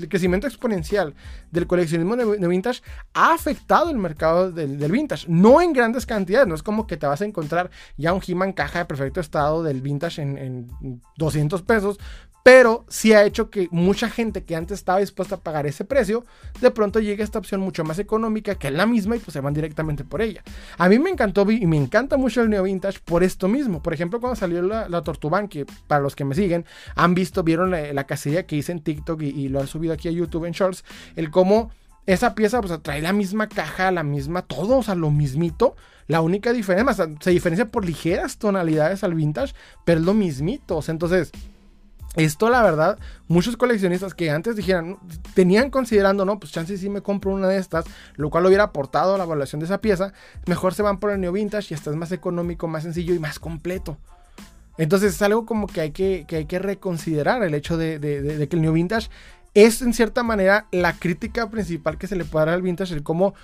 crecimiento exponencial del coleccionismo de, vintage, ha afectado el mercado del, vintage, no en grandes cantidades, no es como que te vas a encontrar ya un He-Man caja de perfecto estado del vintage en, en 200 pesos, pero sí ha hecho que mucha gente que antes estaba dispuesta a pagar ese precio, de pronto llegue a esta opción mucho más económica que es la misma y pues se van directamente por ella. A mí me encantó y me encanta mucho el Neo Vintage por esto mismo. Por ejemplo, cuando salió la, la Tortuban, que para los que me siguen han visto, vieron la, casilla que hice en TikTok y, lo han subido aquí a YouTube en Shorts, el cómo esa pieza pues trae la misma caja, la misma, todo, o sea, lo mismito. La única diferencia, se diferencia por ligeras tonalidades al vintage, pero es lo mismito. O sea, entonces Esto, la verdad, muchos coleccionistas que antes dijeran, tenían considerando, no, pues chance si me compro una de estas, lo cual hubiera aportado a la evaluación de esa pieza, mejor se van por el Neo Vintage y hasta es más económico, más sencillo y más completo. Entonces es algo como que hay que, hay que reconsiderar el hecho de, que el Neo Vintage es en cierta manera la crítica principal que se le puede dar al Vintage, el cómo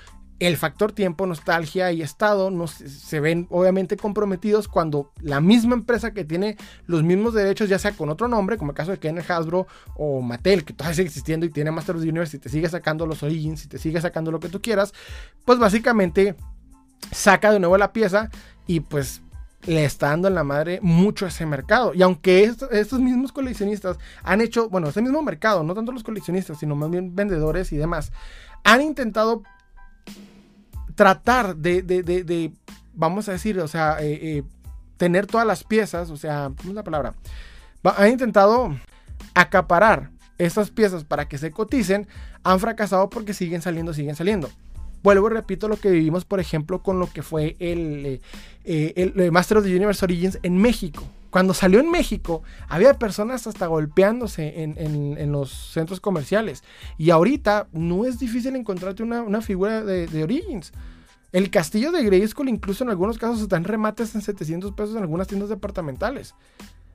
el factor tiempo, nostalgia y estado se ven obviamente comprometidos cuando la misma empresa que tiene los mismos derechos, ya sea con otro nombre, como el caso de Kenner Hasbro o Mattel, que todavía sigue existiendo y tiene Master of the Universe y te sigue sacando los Origins y te sigue sacando lo que tú quieras, pues básicamente saca de nuevo la pieza y pues le está dando en la madre mucho a ese mercado. Y aunque estos mismos coleccionistas han hecho, bueno, ese mismo mercado, no tanto los coleccionistas, sino más bien vendedores y demás, han intentado tratar de, vamos a decir, o sea, eh, eh, tener todas las piezas, o sea, ¿cómo es la palabra? han intentado acaparar estas piezas para que se coticen, han fracasado porque siguen saliendo, siguen saliendo. Vuelvo y repito lo que vivimos, por ejemplo, con lo que fue el, eh, el, Master of the Universe Origins en México. Cuando salió en México, había personas hasta golpeándose en, los centros comerciales. Y ahorita no es difícil encontrarte una, figura de, Origins. El castillo de Grayskull incluso en algunos casos está en remates en 700 pesos en algunas tiendas departamentales.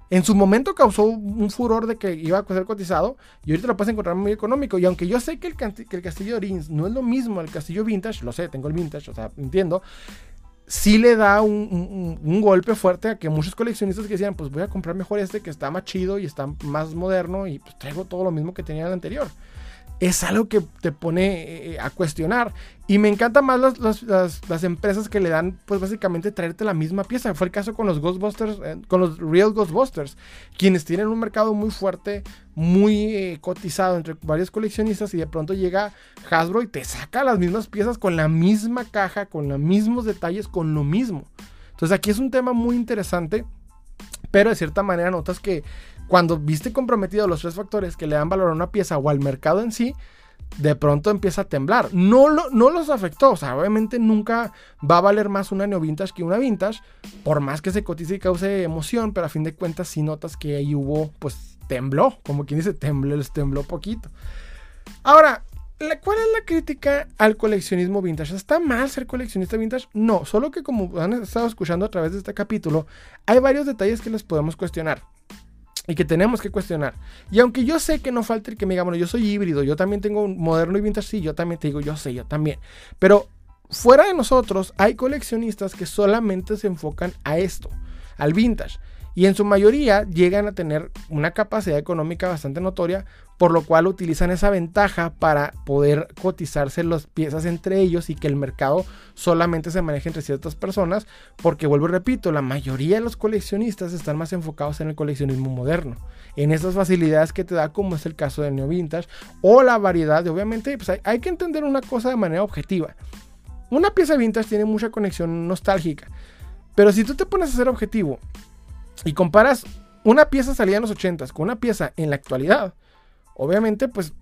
En su momento causó un furor de que iba a ser cotizado y ahorita lo puedes encontrar muy económico. Y aunque yo sé que el, castillo de Origins no es lo mismo al castillo vintage, lo sé, tengo el vintage, o sea, entiendo sí le da un, golpe fuerte a que muchos coleccionistas que decían, pues voy a comprar mejor este que está más chido y está más moderno y pues traigo todo lo mismo que tenía el anterior es algo que te pone eh, a cuestionar. Y me encantan más las, empresas que le dan, pues básicamente traerte la misma pieza. Fue el caso con los Ghostbusters, eh, con los Real Ghostbusters, quienes tienen un mercado muy fuerte, muy eh, cotizado entre varios coleccionistas y de pronto llega Hasbro y te saca las mismas piezas con la misma caja, con los mismos detalles, con lo mismo. Entonces aquí es un tema muy interesante, pero de cierta manera notas que cuando viste comprometido los tres factores que le dan valor a una pieza o al mercado en sí, de pronto empieza a temblar. No, lo, no los afectó, o sea, obviamente nunca va a valer más una neo vintage que una vintage, por más que se cotice y cause emoción, pero a fin de cuentas si notas que ahí hubo, pues tembló, como quien dice, tembló, les tembló poquito. Ahora, ¿cuál es la crítica al coleccionismo vintage? ¿Está mal ser coleccionista vintage? No, solo que como han estado escuchando a través de este capítulo, hay varios detalles que les podemos cuestionar y que tenemos que cuestionar. Y aunque yo sé que no falta el que me diga, bueno, yo soy híbrido, yo también tengo un moderno y vintage, sí, yo también te digo, yo sé, yo también. Pero fuera de nosotros hay coleccionistas que solamente se enfocan a esto, al vintage y en su mayoría llegan a tener una capacidad económica bastante notoria, por lo cual utilizan esa ventaja para poder cotizarse las piezas entre ellos y que el mercado solamente se maneje entre ciertas personas, porque vuelvo y repito, la mayoría de los coleccionistas están más enfocados en el coleccionismo moderno, en esas facilidades que te da como es el caso del Neo Vintage o la variedad de obviamente pues hay, hay que entender una cosa de manera objetiva. Una pieza vintage tiene mucha conexión nostálgica, pero si tú te pones a ser objetivo y comparas una pieza salida en los 80 con una pieza en la actualidad, obviamente, pues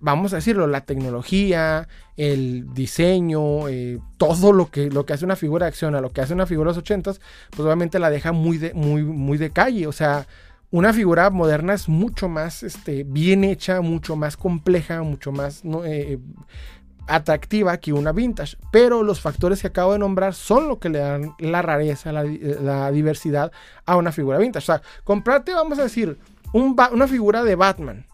vamos a decirlo, la tecnología, el diseño, eh, todo lo que, lo que hace una figura de acción a lo que hace una figura de los 80 pues obviamente la deja muy de, muy, muy de calle. O sea, una figura moderna es mucho más este, bien hecha, mucho más compleja, mucho más eh, atractiva que una vintage. Pero los factores que acabo de nombrar son lo que le dan la rareza, la, diversidad a una figura vintage. O sea, comprarte, vamos a decir, una figura de Batman.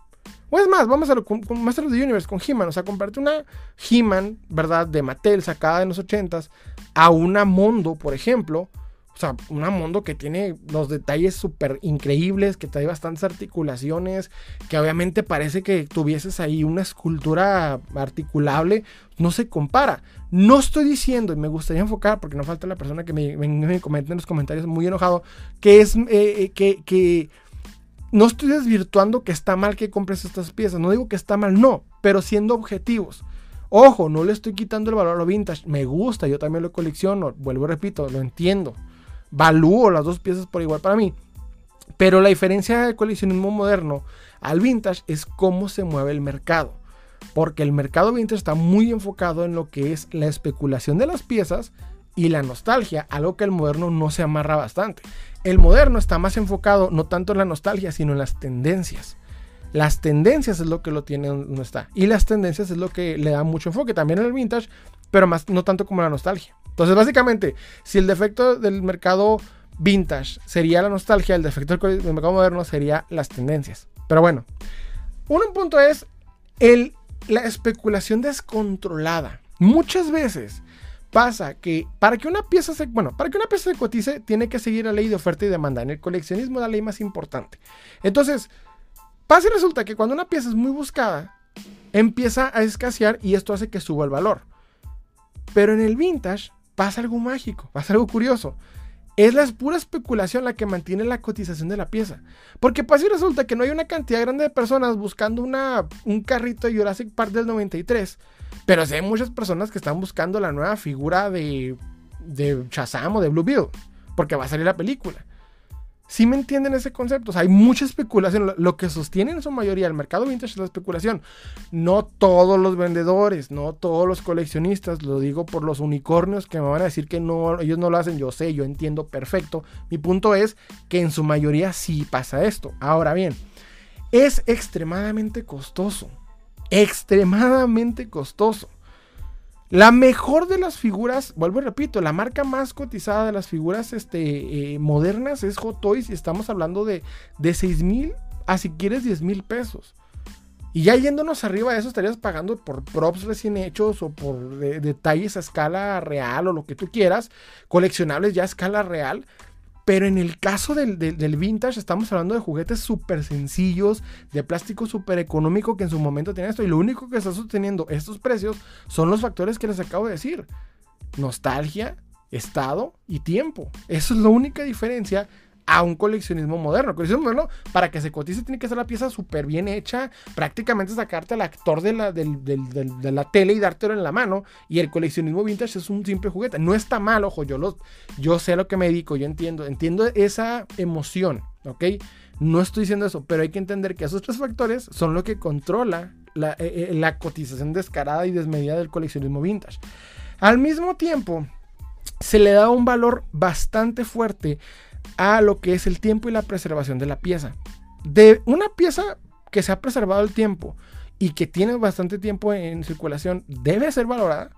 O es más, vamos a lo con, Master of the Universe, con He-Man. O sea, comprarte una He-Man, ¿verdad? De Mattel, sacada en los 80s, a una Mondo, por ejemplo o sea, una Mondo que tiene los detalles súper increíbles, que trae bastantes articulaciones, que obviamente parece que tuvieses ahí una escultura articulable, no se compara. No estoy diciendo, y me gustaría enfocar, porque no falta la persona que me, me, comente en los comentarios muy enojado, que es eh, eh, que, que no estoy desvirtuando que está mal que compres estas piezas. No digo que está mal, no, pero siendo objetivos. Ojo, no le estoy quitando el valor a lo vintage. Me gusta, yo también lo colecciono. Vuelvo y repito, lo entiendo valúo las dos piezas por igual para mí. Pero la diferencia del coleccionismo moderno al vintage es cómo se mueve el mercado. Porque el mercado vintage está muy enfocado en lo que es la especulación de las piezas y la nostalgia, algo que el moderno no se amarra bastante. el moderno está más enfocado no tanto en la nostalgia, sino en las tendencias. Las tendencias es lo que lo tiene donde está. Y las tendencias es lo que le da mucho enfoque. También en vintage, pero más, no tanto como la nostalgia. Entonces, básicamente, si el defecto del mercado vintage sería la nostalgia, el defecto del mercado moderno sería las tendencias. Pero bueno, un punto es el, la especulación descontrolada. Muchas veces pasa que para que una pieza se, bueno, para que una pieza se cotice, tiene que seguir la ley de oferta y demanda. En el coleccionismo la ley más importante. Entonces, Pasa y resulta que cuando una pieza es muy buscada, empieza a escasear y esto hace que suba el valor. Pero en el vintage pasa algo mágico, pasa algo curioso. Es la pura especulación la que mantiene la cotización de la pieza. Porque pasa y resulta que no hay una cantidad grande de personas buscando una, un carrito de Jurassic Park del 93. Pero sí hay muchas personas que están buscando la nueva figura de, de Shazam o de Blue Beetle. Porque va a salir la película. Si me entienden ese concepto, hay mucha especulación. Lo, que sostiene en su mayoría el mercado vintage es la especulación. No todos los vendedores, no todos los coleccionistas, lo digo por los unicornios que me van a decir que no, ellos no lo hacen. Yo sé, yo entiendo perfecto. Mi punto es que en su mayoría sí pasa esto. Ahora bien, es extremadamente costoso. Extremadamente costoso. La mejor de las figuras, vuelvo y repito, la marca más cotizada de las figuras este, eh, modernas es Hot Toys y estamos hablando de, de 6 mil a si quieres 10 mil pesos. Y ya yéndonos arriba de eso estarías pagando por props recién hechos o por detalles a escala real o lo que tú quieras, coleccionables ya a escala real. Pero en el caso del, vintage, estamos hablando de juguetes súper sencillos, de plástico súper económico que en su momento tiene esto. Y lo único que está sosteniendo estos precios son los factores que les acabo de decir: nostalgia, estado y tiempo. Eso es la única diferencia a un coleccionismo moderno. coleccionismo moderno, para que se cotice, tiene que ser la pieza súper bien hecha, prácticamente sacarte al actor de la, de la tele y dártelo en la mano. Y el coleccionismo vintage es un simple juguete. No está mal, ojo, yo, yo sé a lo que me dedico, yo entiendo, entiendo esa emoción, ¿ok? No estoy diciendo eso, pero hay que entender que esos tres factores son lo que controla la, eh, eh, la cotización descarada y desmedida del coleccionismo vintage. Al mismo tiempo, se le da un valor bastante fuerte a lo que es el tiempo y la preservación de la pieza. De una pieza que se ha preservado el tiempo y que tiene bastante tiempo en circulación, debe ser valorada.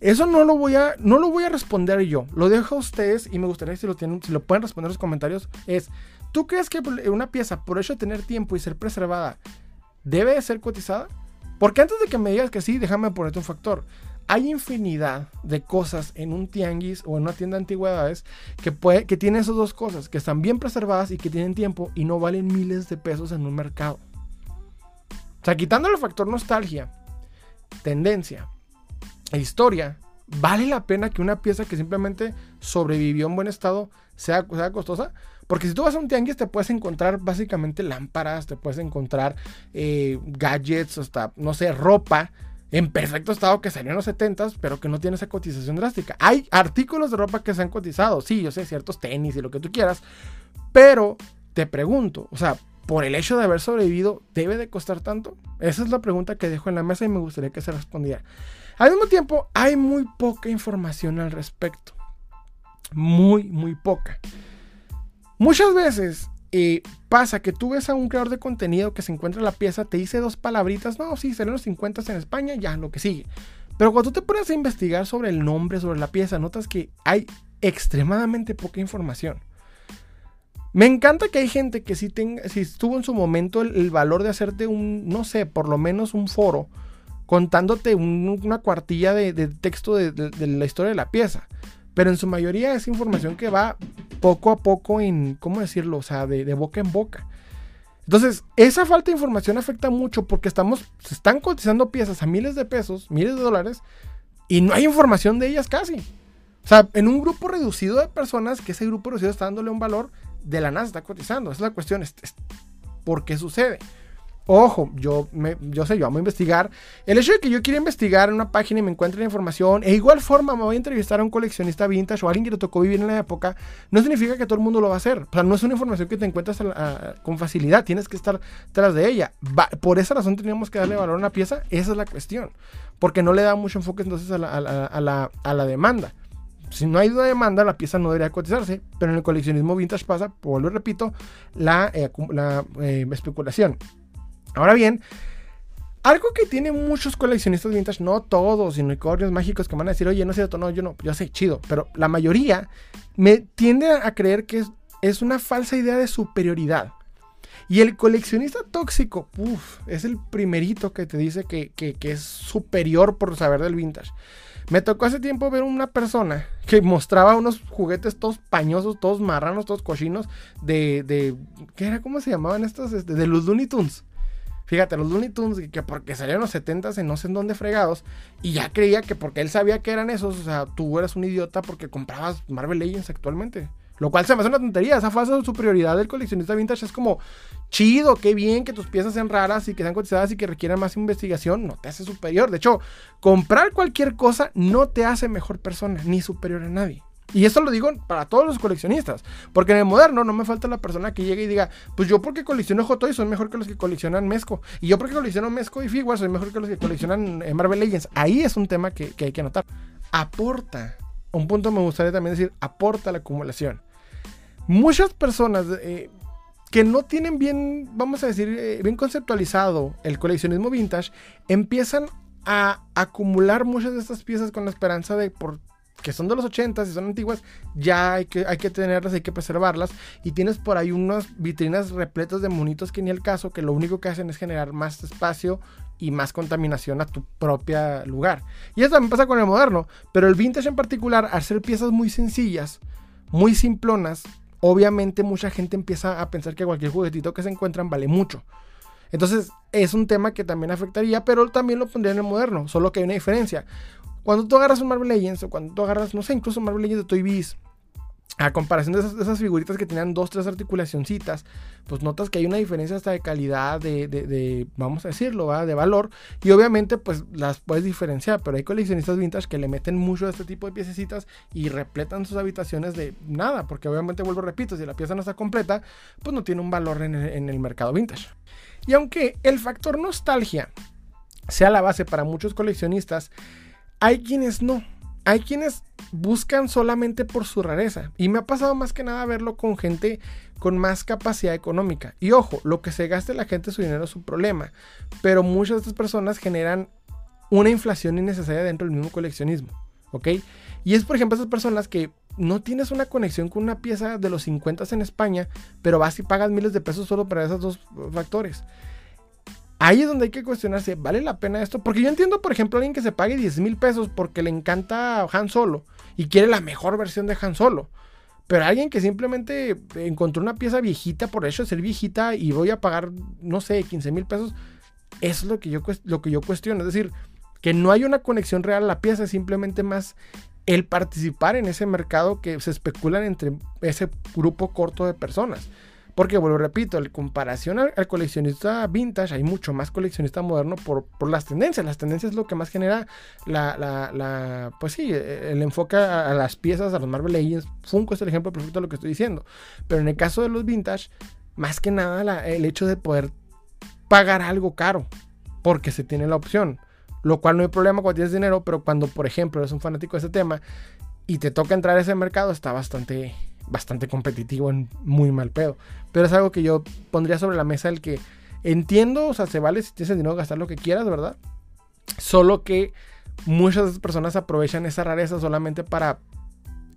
Eso no lo voy a, no lo voy a responder yo. Lo dejo a ustedes y me gustaría si lo, tienen, si lo pueden responder en los comentarios. Es, ¿tú crees que una pieza, por hecho de tener tiempo y ser preservada, debe ser cotizada? Porque antes de que me digas que sí, déjame ponerte un factor hay infinidad de cosas en un tianguis o en una tienda de antigüedades que, puede, que tienen esas dos cosas, que están bien preservadas y que tienen tiempo y no valen miles de pesos en un mercado. O sea, quitando el factor nostalgia, tendencia e historia, ¿vale la pena que una pieza que simplemente sobrevivió en buen estado sea, costosa? Porque si tú vas a un tianguis te puedes encontrar básicamente lámparas, te puedes encontrar eh, gadgets, hasta, no sé, ropa en perfecto estado que salió en los 70 pero que no tiene esa cotización drástica. Hay artículos de ropa que se han cotizado, sí, yo sé, ciertos tenis y lo que tú quieras, pero te pregunto, o sea, por el hecho de haber sobrevivido, ¿debe de costar tanto? Esa es la pregunta que dejo en la mesa y me gustaría que se respondiera. Al mismo tiempo, hay muy poca información al respecto. Muy, muy poca. Muchas veces y pasa que tú ves a un creador de contenido que se encuentra la pieza, te dice dos palabritas, no, sí, salen los 50 en España, ya, lo que sigue. Pero cuando tú te pones a investigar sobre el nombre, sobre la pieza, notas que hay extremadamente poca información. Me encanta que hay gente que sí, tenga, si tuvo en su momento el, valor de hacerte un, no sé, por lo menos un foro, contándote una cuartilla de, texto de la historia de la pieza. Pero en su mayoría es información que va poco a poco en, ¿cómo decirlo? O sea, de, boca en boca. Entonces, esa falta de información afecta mucho porque estamos, se están cotizando piezas a miles de pesos, miles de dólares, y no hay información de ellas casi. O sea, en un grupo reducido de personas, que ese grupo reducido está dándole un valor, de la nada se está cotizando. Esa es la cuestión. ¿Por qué sucede? Ojo, yo, me, yo sé, yo vamos a investigar. El hecho de que yo quiera investigar en una página y me encuentre la información, e igual forma me voy a entrevistar a un coleccionista vintage o a alguien que le tocó vivir en la época, no significa que todo el mundo lo va a hacer. O sea, no es una información que te encuentras con facilidad, tienes que estar tras de ella. por esa razón tenemos que darle valor a una pieza, esa es la cuestión. Porque no le da mucho enfoque entonces a la, a la demanda. si no hay demanda, la pieza no debería cotizarse, pero en el coleccionismo vintage pasa, vuelvo y repito, la, eh, la eh, especulación. Ahora bien, algo que tiene muchos coleccionistas vintage, no todos, unicornios mágicos que van a decir, oye, no es cierto, no, yo no, yo sé, chido, pero la mayoría me tiende a creer que es, una falsa idea de superioridad. Y el coleccionista tóxico, uff, es el primerito que te dice que, es superior por saber del vintage. Me tocó hace tiempo ver una persona que mostraba unos juguetes todos pañosos, todos marranos, todos cochinos, de, de ¿qué era? ¿Cómo se llamaban estos? Este, de los Looney Tunes. Fíjate, los Looney Tunes, que porque salieron los 70 en no sé en dónde fregados, y ya creía que porque él sabía que eran esos, o sea, tú eras un idiota porque comprabas Marvel Legends actualmente. Lo cual se me hace una tontería. Esa de superioridad del coleccionista vintage es como chido, qué bien que tus piezas sean raras y que sean cotizadas y que requieran más investigación. No te hace superior. De hecho, comprar cualquier cosa no te hace mejor persona ni superior a nadie. Y eso lo digo para todos los coleccionistas. Porque en el moderno no me falta la persona que llegue y diga, pues yo porque colecciono Hot soy mejor que los que coleccionan Mezco. Y yo porque colecciono Mezco y Figuas soy mejor que los que coleccionan eh, Marvel Legends. Ahí es un tema que, que hay que anotar. Aporta. Un punto me gustaría también decir, aporta la acumulación. Muchas personas eh, que no tienen bien, vamos a decir, eh, bien conceptualizado el coleccionismo vintage, empiezan a acumular muchas de estas piezas con la esperanza de por que son de los 80 y son antiguas, ya hay que, hay que tenerlas, hay que preservarlas. Y tienes por ahí unas vitrinas repletas de monitos que ni el caso, que lo único que hacen es generar más espacio y más contaminación a tu propio lugar. Y eso también pasa con el moderno, pero el vintage en particular, al ser piezas muy sencillas, muy simplonas, obviamente mucha gente empieza a pensar que cualquier juguetito que se encuentran vale mucho. Entonces es un tema que también afectaría, pero también lo pondría en el moderno, solo que hay una diferencia. Cuando tú agarras un Marvel Legends o cuando tú agarras, no sé, incluso Marvel Legends de Toy Biz, a comparación de esas, figuritas que tenían dos, tres articulacioncitas, pues notas que hay una diferencia hasta de calidad, de, vamos a decirlo, de valor. Y obviamente, pues las puedes diferenciar, pero hay coleccionistas vintage que le meten mucho a este tipo de piececitas y repletan sus habitaciones de nada, porque obviamente, vuelvo, repito, si la pieza no está completa, pues no tiene un valor en en el mercado vintage. Y aunque el factor nostalgia sea la base para muchos coleccionistas, hay quienes no hay quienes buscan solamente por su rareza. Y me ha pasado más que nada verlo con gente con más capacidad económica. Y ojo, lo que se gaste la gente su dinero es un problema. Pero muchas de estas personas generan una inflación innecesaria dentro del mismo coleccionismo. ¿Ok? Y es por ejemplo esas personas que no tienes una conexión con una pieza de los 50 en España, pero vas y pagas miles de pesos solo para esos dos factores. Ahí es donde hay que cuestionarse, ¿vale la pena esto? Porque yo entiendo, por ejemplo, a alguien que se pague 10 mil pesos porque le encanta Han Solo y quiere la mejor versión de Han Solo. Pero alguien que simplemente encontró una pieza viejita por eso de ser viejita y voy a pagar, no sé, 15 mil pesos, es lo que, yo, lo que yo cuestiono. Es decir, que no hay una conexión real a la pieza, es simplemente más el participar en ese mercado que se especulan entre ese grupo corto de personas. Porque, vuelvo, repito, en comparación al, coleccionista vintage, hay mucho más coleccionista moderno por, las tendencias. Las tendencias es lo que más genera la, pues sí, el enfoque a, las piezas, a los Marvel Legends. Funko es el ejemplo perfecto de lo que estoy diciendo. Pero en el caso de los vintage, más que nada el hecho de poder pagar algo caro, porque se tiene la opción. Lo cual no hay problema cuando tienes dinero, pero cuando, por ejemplo, eres un fanático de ese tema y te toca entrar a ese mercado, está bastante bastante competitivo en muy mal pedo. Pero es algo que yo pondría sobre la mesa el que entiendo, o sea, se vale si tienes el dinero gastar lo que quieras, ¿verdad? Solo que muchas de esas personas aprovechan esa rareza solamente para,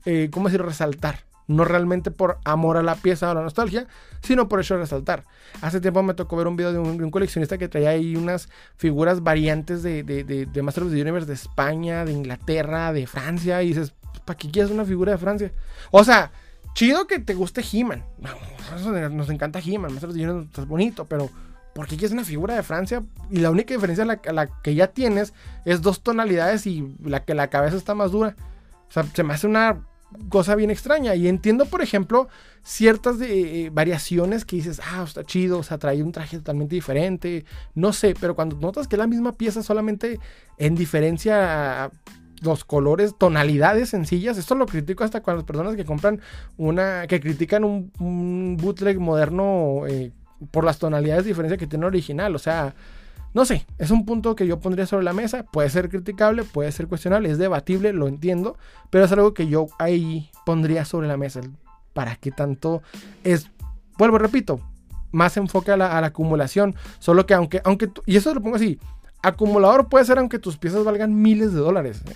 eh, ¿cómo decir?, resaltar. No realmente por amor a la pieza o la nostalgia, sino por eso resaltar. Hace tiempo me tocó ver un video de un, coleccionista que traía ahí unas figuras variantes de, de, de, de Master of the Universe de España, de Inglaterra, de Francia, y dices, ¿para qué quieres una figura de Francia? O sea, Chido que te guste He-Man. Nos encanta He-Man. es bonito, pero ¿por qué quieres una figura de Francia? Y la única diferencia la, la, que ya tienes es dos tonalidades y la que la cabeza está más dura. O sea, se me hace una cosa bien extraña. Y entiendo, por ejemplo, ciertas de, eh, variaciones que dices, ah, está chido, o sea, trae un traje totalmente diferente. No sé, pero cuando notas que es la misma pieza solamente en diferencia los colores, tonalidades sencillas. Esto lo critico hasta con las personas que compran una, que critican un, bootleg moderno eh, por las tonalidades de diferencia que tiene original. O sea, No sé, es un punto que yo pondría sobre la mesa. Puede ser criticable, puede ser cuestionable, es debatible, lo entiendo. Pero es algo que yo ahí pondría sobre la mesa. ¿Para qué tanto es? Vuelvo, repito, más enfoque a la, acumulación. Solo que aunque, aunque, y eso lo pongo así, acumulador puede ser aunque tus piezas valgan miles de dólares. ¿eh?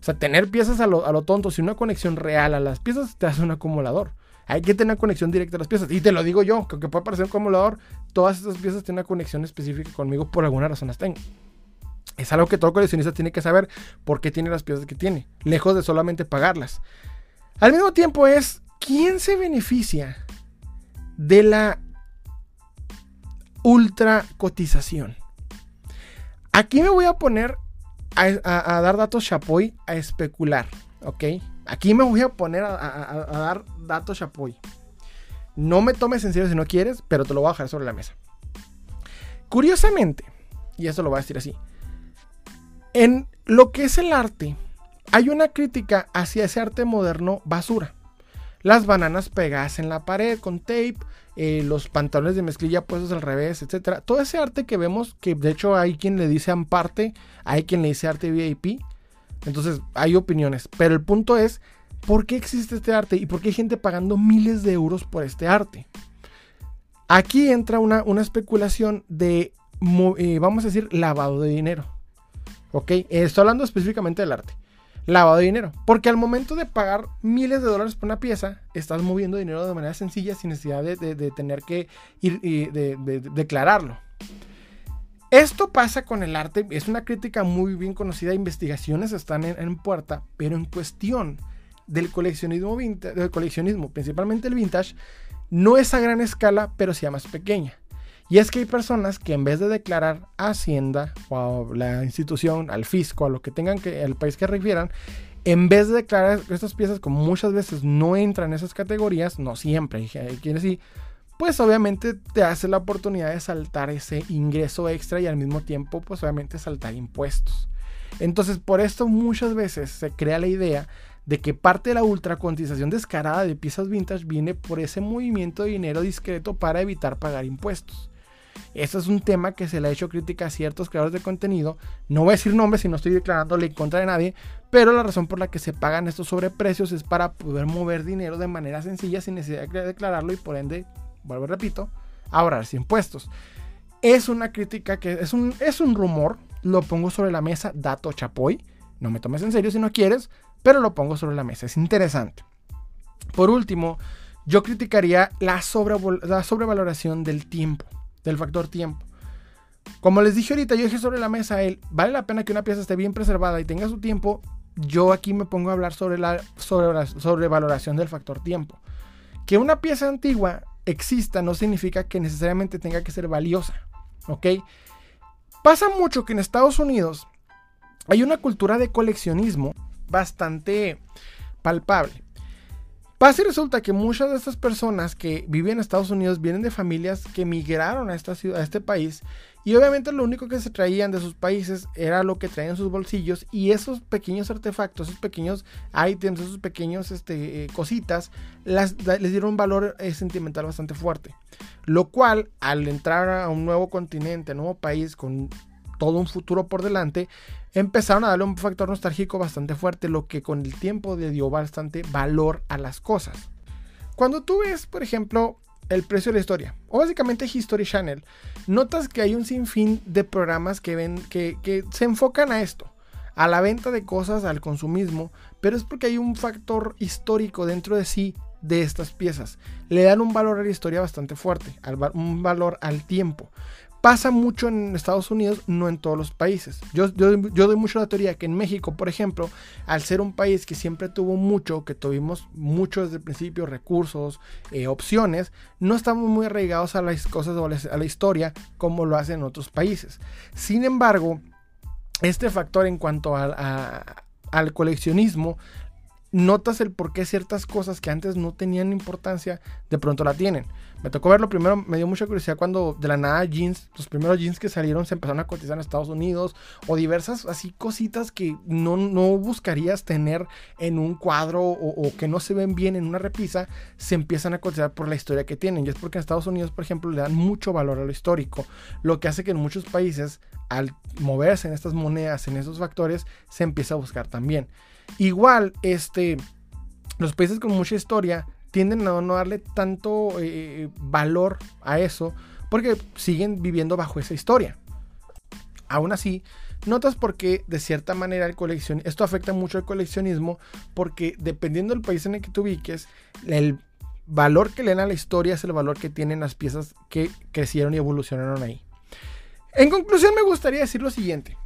O sea, tener piezas a lo, a lo tonto, sin una conexión real a las piezas, te hace un acumulador. Hay que tener conexión directa a las piezas. Y te lo digo yo, que aunque puede parecer un acumulador, todas estas piezas tienen una conexión específica conmigo, por alguna razón las tengo. Es algo que todo coleccionista tiene que saber por qué tiene las piezas que tiene, lejos de solamente pagarlas. Al mismo tiempo es, ¿quién se beneficia de la ultra cotización? Aquí me voy a poner a, dar datos chapoy, a especular, ¿ok? Aquí me voy a poner a, dar datos chapoy. No me tomes en serio si no quieres, pero te lo voy a dejar sobre la mesa. Curiosamente, y esto lo voy a decir así, en lo que es el arte, hay una crítica hacia ese arte moderno basura. Las bananas pegadas en la pared con tape, eh, los pantalones de mezclilla puestos al revés, etc. Todo ese arte que vemos, que de hecho hay quien le dice amparte, hay quien le dice arte VIP. Entonces hay opiniones. Pero el punto es, ¿por qué existe este arte y por qué hay gente pagando miles de euros por este arte? Aquí entra una, una especulación de, eh, vamos a decir, lavado de dinero. ¿Ok? Estoy hablando específicamente del arte lavado de dinero. Porque al momento de pagar miles de dólares por una pieza, estás moviendo dinero de manera sencilla sin necesidad de, tener que declararlo. Esto pasa con el arte, es una crítica muy bien conocida, investigaciones están en, puerta, pero en cuestión del coleccionismo, del coleccionismo, principalmente el vintage, no es a gran escala, pero sí a más pequeña. Y es que hay personas que en vez de declarar a Hacienda o a la institución, al fisco, a lo que tengan que, al país que refieran, en vez de declarar estas piezas, como muchas veces no entran en esas categorías, no siempre, quienes sí, pues obviamente te hace la oportunidad de saltar ese ingreso extra y al mismo tiempo, pues obviamente saltar impuestos. Entonces, por esto muchas veces se crea la idea de que parte de la ultracuantización descarada de piezas vintage viene por ese movimiento de dinero discreto para evitar pagar impuestos. Este es un tema que se le ha hecho crítica a ciertos creadores de contenido. No voy a decir nombres si no estoy declarándole en contra de nadie, pero la razón por la que se pagan estos sobreprecios es para poder mover dinero de manera sencilla sin necesidad de declararlo y por ende, vuelvo repito, ahorrarse impuestos. Es una crítica que es un, es un rumor, lo pongo sobre la mesa, dato chapoy. No me tomes en serio si no quieres, pero lo pongo sobre la mesa, es interesante. Por último, yo criticaría la, la sobrevaloración del tiempo del factor tiempo. Como les dije ahorita, yo dije sobre la mesa él, vale la pena que una pieza esté bien preservada y tenga su tiempo. Yo aquí me pongo a hablar sobre la sobrevaloración del factor tiempo. Que una pieza antigua exista no significa que necesariamente tenga que ser valiosa. ¿Ok? Pasa mucho que en Estados Unidos hay una cultura de coleccionismo bastante palpable. Pasa y resulta que muchas de estas personas que viven en Estados Unidos vienen de familias que migraron a, esta ciudad, a este país y obviamente lo único que se traían de sus países era lo que traían en sus bolsillos y esos pequeños artefactos, esos pequeños items, esos pequeños este, eh, cositas, las, les dieron un valor eh, sentimental bastante fuerte. Lo cual al entrar a un nuevo continente, a un nuevo país con todo un futuro por delante, empezaron a darle un factor nostálgico bastante fuerte, lo que con el tiempo le dio bastante valor a las cosas. Cuando tú ves, por ejemplo, el precio de la historia, o básicamente History Channel, notas que hay un sinfín de programas que, que se enfocan a esto, a la venta de cosas, al consumismo, pero es porque hay un factor histórico dentro de sí de estas piezas. Le dan un valor a la historia bastante fuerte, un valor al tiempo pasa mucho en Estados Unidos, no en todos los países. Yo, yo, doy mucho la teoría que en México, por ejemplo, al ser un país que siempre tuvo mucho, que tuvimos mucho desde el principio, recursos, eh, opciones, no estamos muy arraigados a las cosas o a la historia como lo hacen otros países. Sin embargo, este factor en cuanto al coleccionismo notas el por qué ciertas cosas que antes no tenían importancia, de pronto la tienen. Me tocó verlo primero, me dio mucha curiosidad cuando de la nada jeans, los primeros jeans que salieron se empezaron a cotizar en Estados Unidos o diversas así cositas que no, no buscarías tener en un cuadro o, que no se ven bien en una repisa, se empiezan a cotizar por la historia que tienen. Y es porque en Estados Unidos, por ejemplo, le dan mucho valor a lo histórico, lo que hace que en muchos países, al moverse en estas monedas, en esos factores, se empieza a buscar también. Igual, este, los países con mucha historia tienden a no darle tanto eh, valor a eso porque siguen viviendo bajo esa historia. Aún así, notas porque de cierta manera el esto afecta mucho al coleccionismo porque dependiendo del país en el que te ubiques, el valor que le dan a la historia es el valor que tienen las piezas que crecieron y evolucionaron ahí. En conclusión, me gustaría decir lo siguiente.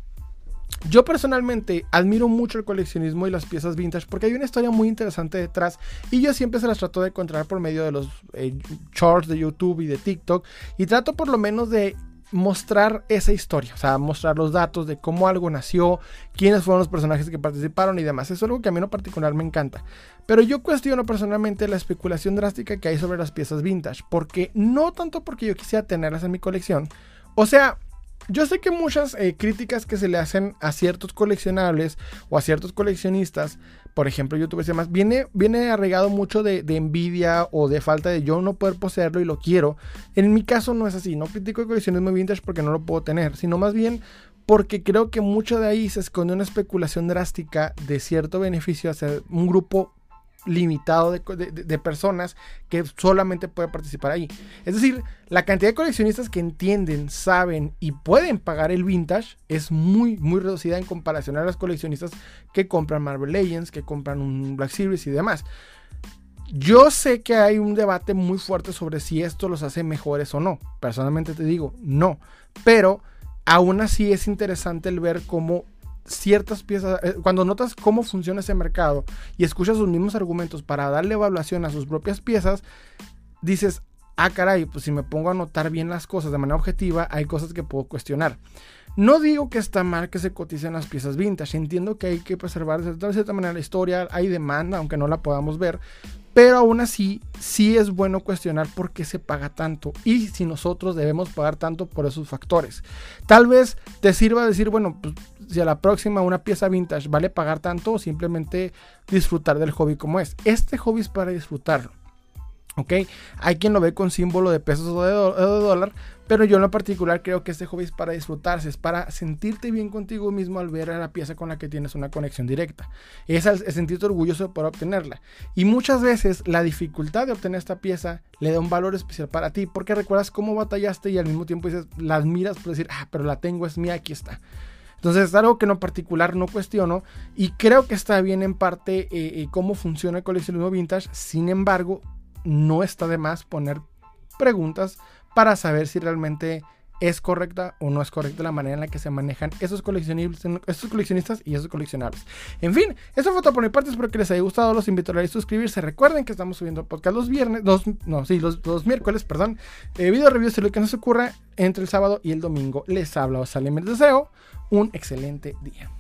Yo personalmente admiro mucho el coleccionismo y las piezas vintage porque hay una historia muy interesante detrás y yo siempre se las trato de encontrar por medio de los eh, shorts de YouTube y de TikTok y trato por lo menos de mostrar esa historia, o sea, mostrar los datos de cómo algo nació, quiénes fueron los personajes que participaron y demás. Es algo que a mí en particular me encanta. Pero yo cuestiono personalmente la especulación drástica que hay sobre las piezas vintage, porque no tanto porque yo quisiera tenerlas en mi colección, o sea, yo sé que muchas eh, críticas que se le hacen a ciertos coleccionables o a ciertos coleccionistas, por ejemplo, youtubers y demás, viene, viene mucho de, envidia o de falta de yo no poder poseerlo y lo quiero. En mi caso no es así, no critico el coleccionismo vintage porque no lo puedo tener, sino más bien porque creo que mucho de ahí se esconde una especulación drástica de cierto beneficio hacia un grupo limitado de, personas que solamente puede participar ahí. Es decir, la cantidad de coleccionistas que entienden, saben y pueden pagar el vintage es muy, muy reducida en comparación a los coleccionistas que compran Marvel Legends, que compran un Black Series y demás. Yo sé que hay un debate muy fuerte sobre si esto los hace mejores o no. Personalmente te digo, no. Pero aún así es interesante el ver cómo ciertas piezas, eh, cuando notas cómo funciona ese mercado y escuchas sus mismos argumentos para darle evaluación a sus propias piezas, dices, ah, caray, pues si me pongo a notar bien las cosas de manera objetiva, hay cosas que puedo cuestionar. No digo que está mal que se coticen las piezas vintage, entiendo que hay que preservar de cierta manera la historia, hay demanda, aunque no la podamos ver, pero aún así, sí es bueno cuestionar por qué se paga tanto y si nosotros debemos pagar tanto por esos factores. Tal vez te sirva decir, bueno, pues, si a la próxima una pieza vintage vale pagar tanto o simplemente disfrutar del hobby como es. Este hobby es para disfrutarlo. ¿Ok? Hay quien lo ve con símbolo de pesos o de, dólar, pero yo en lo particular creo que este hobby es para disfrutarse, es para sentirte bien contigo mismo al ver a la pieza con la que tienes una conexión directa. Es, es sentirte orgulloso poder obtenerla. Y muchas veces la dificultad de obtener esta pieza le da un valor especial para ti, porque recuerdas cómo batallaste y al mismo tiempo dices, la admiras por decir, ah, pero la tengo, es mía, aquí está. Entonces es algo que en particular no cuestiono y creo que está bien en parte eh, eh, cómo funciona el coleccionismo vintage. Sin embargo, no está de más poner preguntas para saber si realmente es correcta o no es correcta la manera en la que se manejan esos, esos coleccionistas y esos coleccionables. En fin, eso fue todo por mi parte. Espero que les haya gustado. Los invito a suscribirse. Recuerden que estamos subiendo podcast los viernes, dos, no, sí, los, miércoles, perdón. Eh, video reviews de lo que nos ocurra entre el sábado y el domingo. Les habla o les deseo un excelente día.